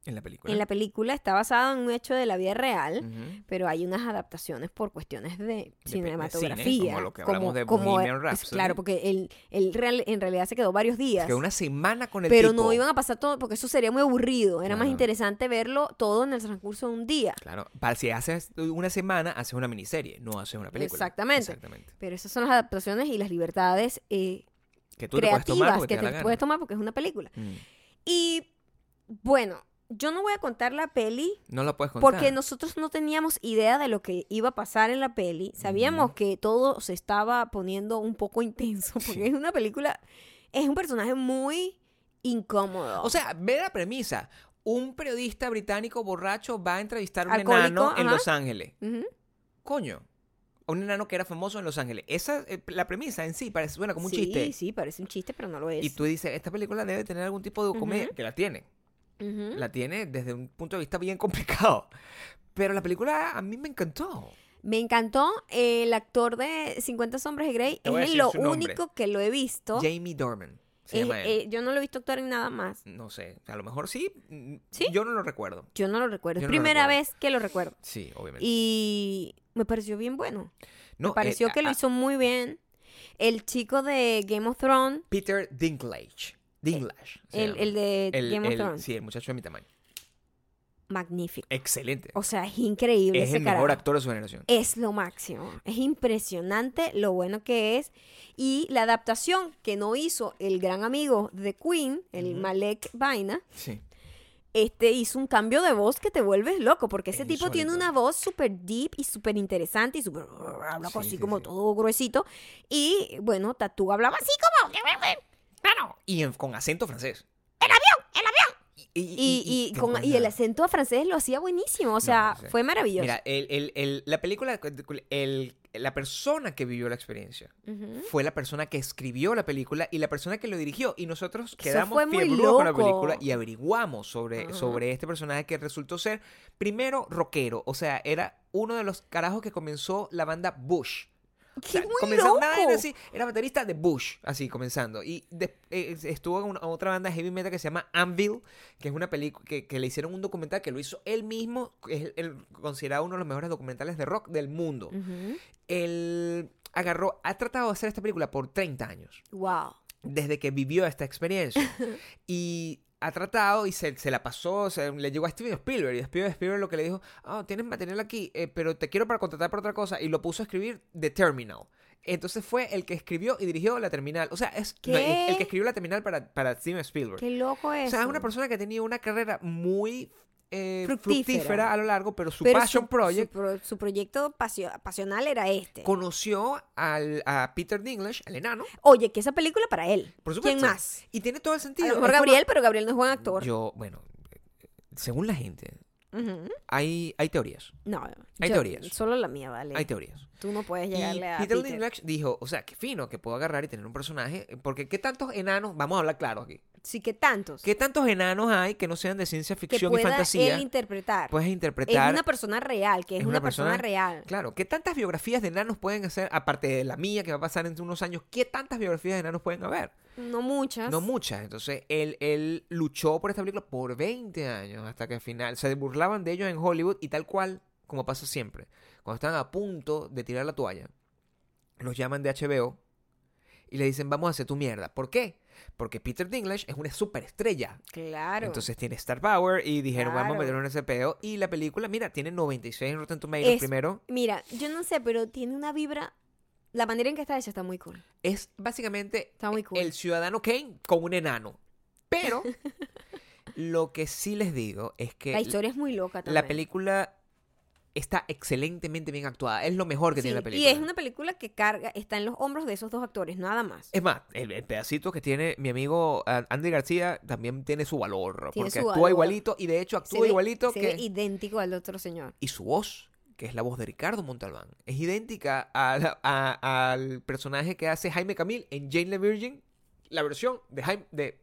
En la película. En la película está basado en un hecho de la vida real, pero hay unas adaptaciones por cuestiones de de cinematografía. cine, como lo que hablamos de Bohemian es- Rhapsody. Claro, porque él, él real- en realidad se quedó varios días. Que una semana con el pero tipo. no iban a pasar todo, porque eso sería muy aburrido. Era más interesante verlo todo en el transcurso de un día. Claro, para si haces una semana, haces una miniserie, no haces una película. Exactamente. Exactamente. Pero esas son las adaptaciones y las libertades eh, Que tú te puedes tomar creativas porque que te, te puedes tomar porque es una película. Mm. Y bueno, yo no voy a contar la peli No la puedes contar. porque nosotros no teníamos idea de lo que iba a pasar en la peli. Sabíamos que todo se estaba poniendo un poco intenso porque Sí. es una película, es un personaje muy incómodo. O sea, ve la premisa. Un periodista británico borracho va a entrevistar a un Alcohólico, enano en. Los Ángeles. Ujú. Coño. Un enano que era famoso en Los Ángeles. Esa, eh, la premisa en sí parece suena como un sí, chiste. Sí, parece un chiste, pero no lo es. Y tú dices, esta película debe tener algún tipo de comedia. Que la tiene. La tiene desde un punto de vista bien complicado. Pero la película a mí me encantó. Me encantó el actor de 50 sombras de Grey. Es lo único que lo he visto. Jamie Dorman. Se Es- llama él. eh, yo no lo he visto actuar en nada más. No sé, a lo mejor sí. ¿Sí? Yo no lo recuerdo. Yo no lo recuerdo. Yo es no primera recuerdo. vez que lo recuerdo. Sí, obviamente. Y me pareció bien bueno. no, me pareció eh, que lo a- hizo muy bien. El chico de Game of Thrones, Peter Dinklage. Dinklage. se el, de El- Game of el- Thrones, Sí, el muchacho de mi tamaño. magnífico. Excelente. O sea, es increíble es ese el mejor carajo. actor de su generación. Es lo máximo. Es impresionante lo bueno que es. Y la adaptación que no hizo el gran amigo de Queen, el Ujú. Malek Vaina, Sí. este hizo un cambio de voz que te vuelves loco, porque ese Es tipo tiene una voz súper deep y súper interesante y súper... habla Sí, así sí, como sí. todo gruesito. Y bueno, Tatú hablaba así Como Y en- con acento francés. el avión, el avión. Y, y, con- el acento francés lo hacía buenísimo, o sea, no sé. fue maravilloso. Mira, el, el- el- la película, el- la persona que vivió la experiencia fue la persona que escribió la película y la persona que lo dirigió. Y nosotros quedamos fiebrudos con la película y averiguamos sobre, sobre este personaje que resultó ser, primero, rockero. O sea, era uno de los carajos que comenzó la banda Bush. O ¡Qué sea, vaina loco! así, era baterista de Bush, así comenzando. Y de- eh, estuvo en una- otra banda heavy metal que se llama Anvil, que es una película que, que le hicieron un documental que lo hizo él mismo, es el- considerado uno de los mejores documentales de rock del mundo. Él agarró, ha tratado de hacer esta película por 30 años, Wow. desde que vivió esta experiencia. (laughs) y ha tratado y se, se la pasó, se, le llegó a Steven Spielberg y Steven Spielberg lo que le dijo, ah, tienes material aquí, eh, pero te quiero para contratar para otra cosa y lo puso a escribir The Terminal. Entonces fue el que escribió y dirigió La Terminal. O sea, es el que escribió La Terminal para, para Steven Spielberg. Qué loco es. O sea, es una persona que ha tenido una carrera muy eh, Fructífera. fructífera. a lo largo, pero su Pero passion su, project Su, pro- su proyecto pasio- pasional era este. conoció al, a Peter Dinklage, al enano, Oye, que esa película para él. por supuesto. ¿Quién más? Y tiene todo el A sentido. lo mejor Es como- Gabriel, pero Gabriel no es buen actor. Yo, bueno, según la gente, hay, hay teorías. No, Hay yo- teorías. Solo la mía, vale. Hay teorías. Tú no puedes Y llegarle a Peter Peter. Dinklage dijo, o sea, qué fino que puedo agarrar y tener un personaje, porque qué tantos enanos, vamos a hablar claro aquí, Sí, que tantos. qué tantos enanos hay que no sean de ciencia que ficción y pueda fantasía, él interpretar. puedes es interpretar una persona real, que es, una, persona, real. Claro, ¿qué tantas biografías de enanos pueden hacer, aparte de la mía que va a pasar entre unos años, qué tantas biografías de enanos pueden haber? No muchas. No muchas. Entonces, él, él luchó por esta película por 20 años hasta que al final se burlaban de ellos en Hollywood y tal cual, como pasa siempre. Cuando están a punto de tirar la toalla, los llaman de HBO y le dicen, vamos a hacer tu mierda. ¿Por qué? Porque Peter Dinklage es una superestrella. Claro. Entonces tiene Star Power y dijeron, vamos a en ese peo. Y la película, mira, tiene 96 en Rotten Tomatoes Es- primero. Mira, yo no sé, pero tiene una vibra. La manera en que está hecha está muy cool. Es básicamente Está muy cool. el ciudadano Kane con un enano. Pero (laughs) lo que sí les digo es que la historia es muy loca también. la película está excelentemente bien actuada. Es lo mejor que Sí, tiene la película. Y es una película que carga, está en los hombros de esos dos actores, nada más. Es más, el, el pedacito que tiene mi amigo ah, Andy García también tiene su valor. Tiene porque su actúa valor. igualito y de hecho Se actúa ve- igualito se que... ve idéntico al otro señor. y su voz, que es la voz de Ricardo Montalbán, es idéntica a la- a- al personaje que hace Jaime Camil en Jane la Virgin, la versión de Jaime de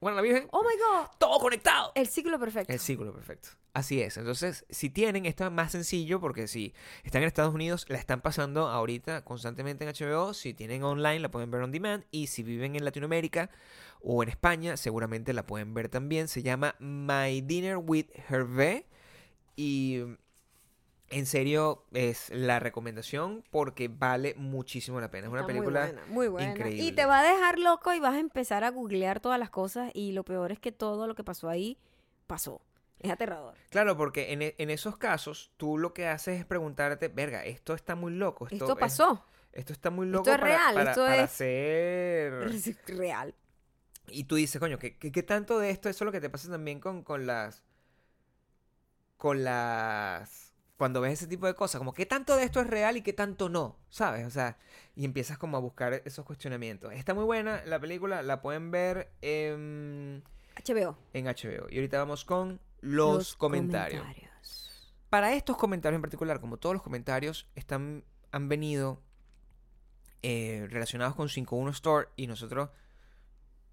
Juan la Virgen. Oh my god, Todo conectado. el ciclo perfecto. El círculo perfecto. Así es. Entonces, si tienen, esto es más sencillo porque si están en Estados Unidos, la están pasando ahorita constantemente en HBO. Si tienen online, la pueden ver on demand. Y si viven en Latinoamérica o en España, seguramente la pueden ver también. Se llama My Dinner with Hervé. Y en serio, es la recomendación porque vale muchísimo la pena. Es una película. muy buena, muy buena. increíble. Y te va a dejar loco y vas a empezar a googlear todas las cosas y lo peor es que todo lo que pasó ahí pasó. Es aterrador. Claro, porque en, e- en esos casos, tú lo que haces es preguntarte, verga, esto está muy loco. Esto, Esto es- pasó. esto está muy Esto loco es para, real, para- esto para es- ser... Es (laughs) real. Y tú dices, coño, ¿qué, qué, qué tanto de esto? Eso es lo que te pasa también con, con las... Con las... Cuando ves ese tipo de cosas, como qué tanto de esto es real y qué tanto no, ¿sabes? O sea, y empiezas como a buscar esos cuestionamientos. Está muy buena la película, la pueden ver en, HBO. en HBO. Y ahorita vamos con los, comentarios. Para estos comentarios en particular, como todos los comentarios, están, han venido eh, relacionados con 51 Store y nosotros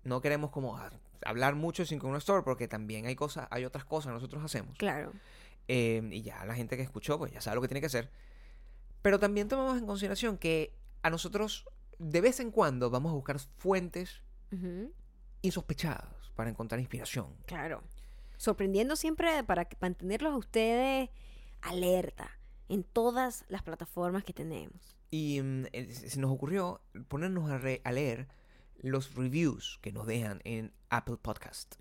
no queremos como hablar mucho de 51 Store porque también hay cosas, hay otras cosas que nosotros hacemos. Claro. Eh, y ya la gente que escuchó, pues ya sabe lo que tiene que hacer. Pero también tomamos en consideración que a nosotros de vez en cuando vamos a buscar fuentes Ujú, insospechados para encontrar inspiración. Claro. Sorprendiendo siempre para mantenerlos a ustedes alerta en todas las plataformas que tenemos. Y mm, eh, se se nos ocurrió ponernos a, re- a leer los reviews que nos dejan en Apple Podcast.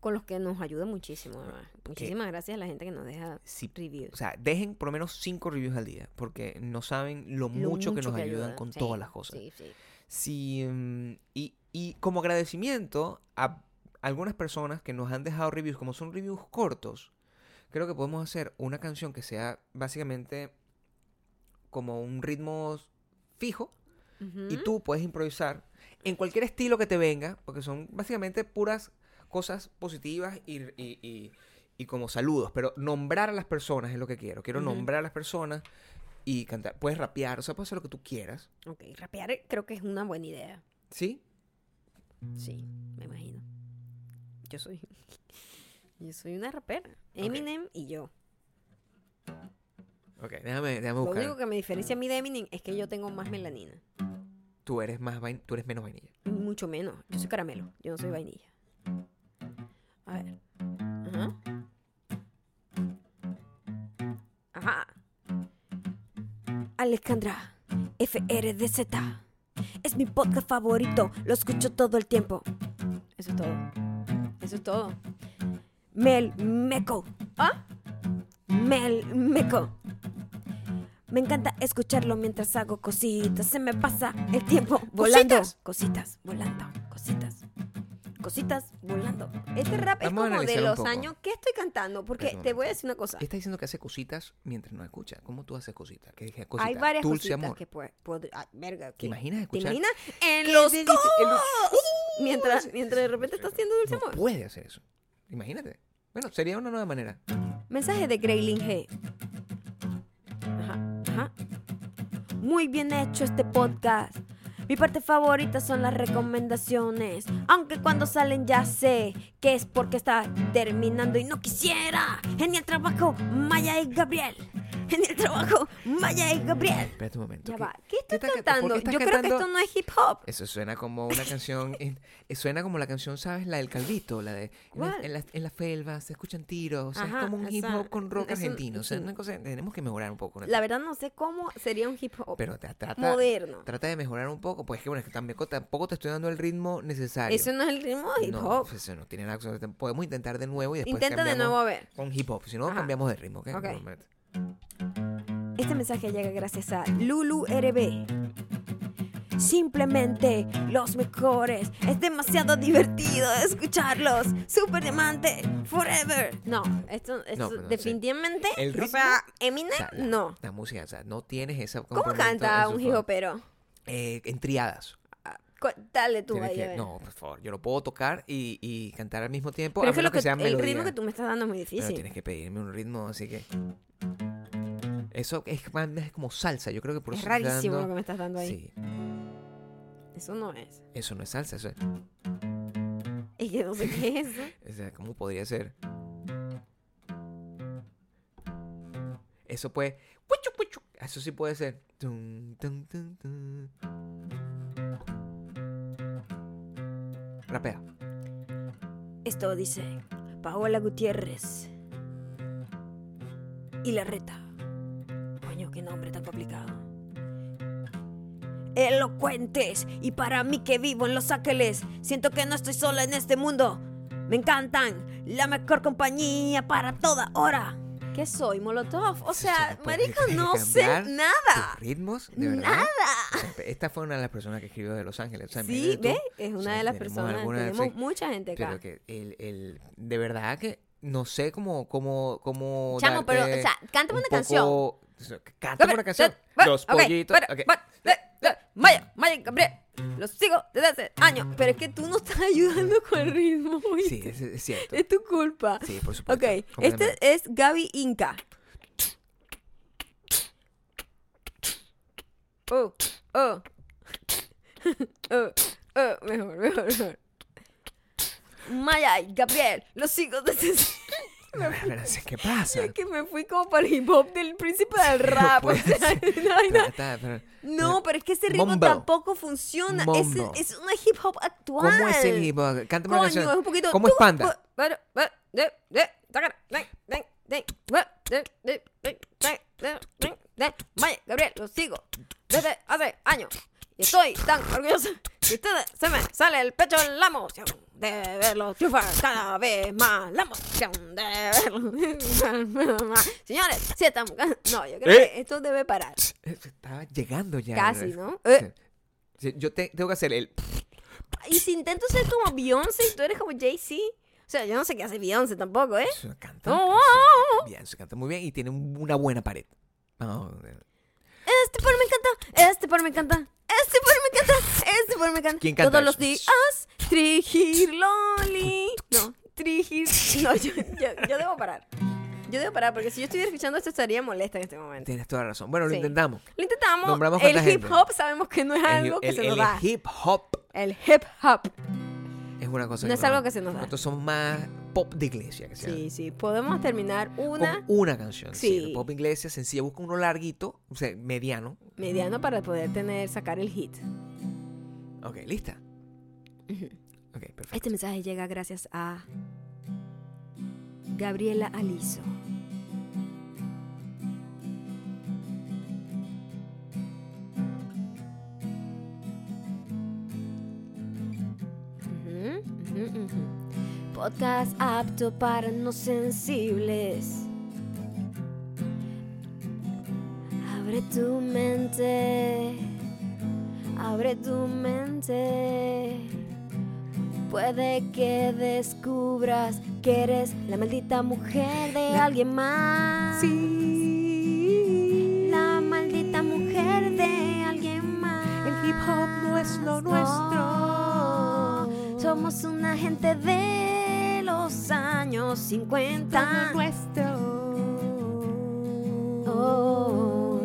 Con los que nos ayuda muchísimo. ¿verdad? Muchísimas gracias a la gente que nos deja reviews. O sea, dejen por lo menos cinco reviews al día, porque no saben lo, Lo mucho, que nos ayudan ayuda. con Sí, todas las cosas. Sí, sí. Si, mm, y, y como agradecimiento a algunas personas que nos han dejado reviews, como son reviews cortos, creo que podemos hacer una canción que sea básicamente como un ritmo fijo y tú puedes improvisar en cualquier estilo que te venga, porque son básicamente puras cosas positivas y, y- y- y como saludos, pero nombrar a las personas es lo que quiero. Quiero nombrar a las personas y cantar. Puedes rapear, o sea, puedes hacer lo que tú quieras, Ok, rapear creo que es una buena idea. ¿sí? Sí, me imagino. Yo soy. (laughs) Yo soy una rapera. Eminem y yo. Ok, déjame, déjame Lo buscar. único que me diferencia a mí de Eminem es que yo tengo más melanina. Tú eres más vain- tú eres menos vainilla. Mucho menos. Yo soy caramelo. Yo no soy vainilla. A ver. Ajá. Ajá. Alejandra, FRDZ. Es mi podcast favorito. Lo escucho todo el tiempo. Eso es todo. Eso es todo. Mel Meco. ¿Ah? Mel Meco. Me encanta escucharlo mientras hago cositas. Se me pasa el tiempo volando. Cositas. Cositas, volando. Cositas. Cositas volando. Este rap es Vamos a como de los años. ¿Qué estoy cantando? Porque te voy a decir una cosa. Está diciendo que hace cositas mientras no escucha. ¿Cómo tú haces cositas? ¿Qué dije? Cosita. Hay varias Dulce cositas amor. que puede, puede- ah, verga, ¿Te imaginas ¿Te escuchar? imaginas? En ¡Qué los delicia! En los- codos. Mientras, mientras de repente está haciendo dulce No amor. puede hacer eso. Imagínate. Bueno, sería una nueva manera. Mensaje de Greylin G. Muy bien hecho este podcast. Mi parte favorita son las recomendaciones. Aunque cuando salen ya sé que es porque está terminando y no quisiera. Genial trabajo, Maya y Gabriel. Genial trabajo, Maya y Gabriel. Espérate un momento. Ya ¿qué- va. ¿Qué estás estás ca- cantando? qué estás Yo creo que cantando? esto no es hip hop. Eso suena como una canción. (laughs) en- eh, suena como la canción, ¿sabes? La del Calvito, la de. En, la- ¿Cuál? en, la, en la selva se escuchan tiros. O sea, Ajá, es como un hip hop con rock es un- argentino. O sea, sí. una cosa. Tenemos que mejorar un poco. ¿no? La verdad no sé cómo sería un hip hop Pero te- trata, moderno. trata de mejorar un poco. Pues que bueno, es que tampoco, tampoco te estoy dando el ritmo necesario. Eso no es el ritmo de hip no, hop. pues eso no tiene nada Podemos intentar de nuevo y después Intenta de nuevo a ver. Con hip hop. Si no, Ajá. cambiamos de ritmo. ¿ok? Ok. Este mensaje llega gracias a Lulu RB. Simplemente los mejores. Es demasiado divertido escucharlos. Super diamante. Forever. No, esto, esto No, no definitivamente. El o ritmo, sea, Eminem, O sea, la- no. La música, o sea, no tienes esa. ¿Cómo canta un hopero? Eh, en triadas. Dale tú ahí. a que- ver. no, por favor, yo lo puedo tocar y, y cantar al mismo tiempo. Pero a es que, menos lo que, sea el melodía. ritmo que tú me estás dando es muy Pero difícil. tienes que pedirme un ritmo, así que. Eso es, es como salsa, yo creo que por es eso estoy rarísimo lo que me estás dando ahí. Sí, Eso no es. eso no es salsa, eso es. Es que no sé qué es eso. (laughs) O sea, ¿cómo podría ser? Eso puede. Eso sí puede ser. Esto dice Paola Gutiérrez. Y la reta. Coño, qué nombre tan complicado. Elocuentes. Y para mí que vivo en Los Ángeles, siento que no estoy sola en este mundo. Me encantan. La mejor compañía para toda hora. ¿Qué soy, Molotov? O sea, marica, que no sé nada. ¿Tus ritmos? ¿De verdad? Nada. Esta fue una de las personas que escribió de Los Ángeles. O sea, Sí, ¿ves? Es o una sea, de las personas. alguna- Tenemos mucha gente acá. Pero que el, el, de verdad que no sé cómo, cómo, cómo Chamo, pero, o sea, cántame un una canción. poco- o Cántame una canción. Los pollitos. Maya, Maya, Gabriel. Los sigo desde hace años. Pero es que tú no estás (laughs) ayudando con el ritmo. Sí, es, es cierto. Es tu culpa. Sí, por supuesto. Ok, este es Gaby Inca. Oh, oh. (laughs) oh, oh, mejor, mejor, mejor. Maya y Gabriel, los sigo desde... ¿Qué pasa? Es que me fui como para el hip hop del príncipe del (laughs) rap. (laughs) o sea, no, Pero nada. está- pero- No, pero es que ese ritmo Mumble. tampoco funciona. Es, es una hip hop actual. ¿Cómo es el hip hop? Cántame una Coño, canción. es un poquito. ¿Cómo es Panda? Vaya, Gabriel, lo sigo desde hace años. Y estoy tan orgullosa que ustedes se me sale el pecho la emoción de verlo triunfar cada vez más. La emoción de verlo más. Señores, si estamos. No, yo creo ¿Eh? que esto debe parar. Estaba llegando ya. Casi, ¿no? Eh. Sí. Yo te- tengo que hacer el. Y si intento ser como Beyoncé y tú eres como Jay-Z. O sea, yo no sé qué hace Beyoncé tampoco, ¿eh? Se Canta. Oh, Bien, se canta muy bien y tiene un- una buena pared. Eh, Este por me encanta, este por me encanta, este por me encanta, este por me encanta. ¿Quién canta Todos los días, Trigir Loli. No, Trigir. No, yo, yo, yo debo parar. Yo debo parar porque si yo estuviera escuchando esto estaría molesta en este momento. Tienes toda la razón. Bueno, lo Sí. intentamos. Lo intentamos. Nombramos el cuánta hip gente. hop sabemos que no es algo el, que el- se nos el da. hip hop El hip hop. Es una cosa No que es algo que se nos da. Nosotros somos más pop de iglesia. Que sea. Sí, sí. Podemos terminar una Con una canción. Sí. Pop iglesia sencilla. Busca uno larguito, o sea, mediano. mediano para poder tener, sacar el hit. Ok, lista. Ok, perfecto. Este mensaje llega gracias a Gabriela Aliso. Podcast apto para no sensibles. Abre tu mente, abre tu mente. Puede que descubras que eres la maldita mujer de alguien más. Sí. La maldita mujer de alguien más. El hip hop no es lo nuestro. Somos una gente de los años 50. nuestro. Oh.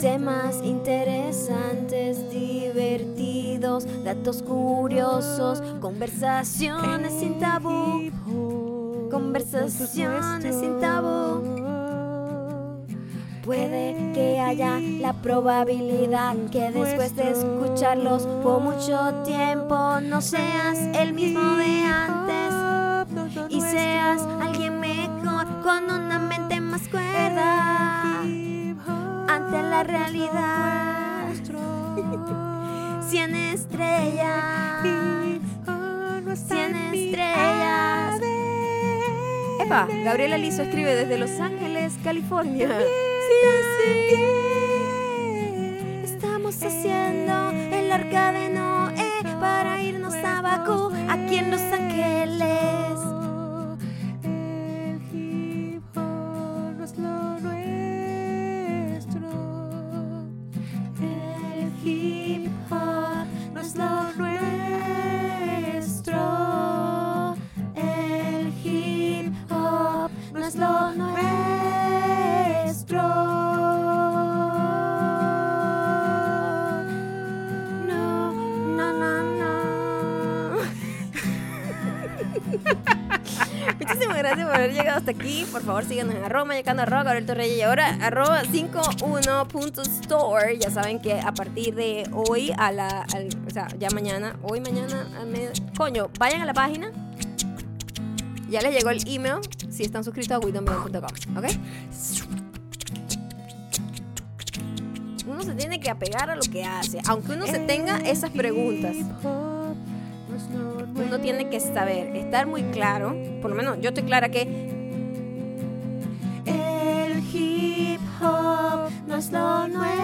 Temas interesantes, divertidos, datos curiosos, conversaciones sin tabú, conversaciones sin tabú. Puede que haya la probabilidad que después de escucharlos por mucho tiempo no seas el mismo de antes y seas alguien mejor con una mente más cuerda ante la realidad. (laughs) 100 estrellas, 100 estrellas. Epa, Gabriela Lizo escribe desde Los Ángeles, California. Estamos haciendo el arca de Noé para irnos a Bakú, favor, síganos en arroba mayacando arroba Gabriel Torreyes y ahora arroba 51.store. Ya saben que a partir de hoy a la, al- o sea, ya mañana, hoy, mañana, al medio- coño, vayan a la página. Ya les llegó el email si están suscritos a widonbeyond.com, ¿ok? Uno se tiene que apegar a lo que hace, aunque uno se tenga esas preguntas. Uno tiene que saber, estar muy claro, por lo menos yo estoy clara que Dios lo.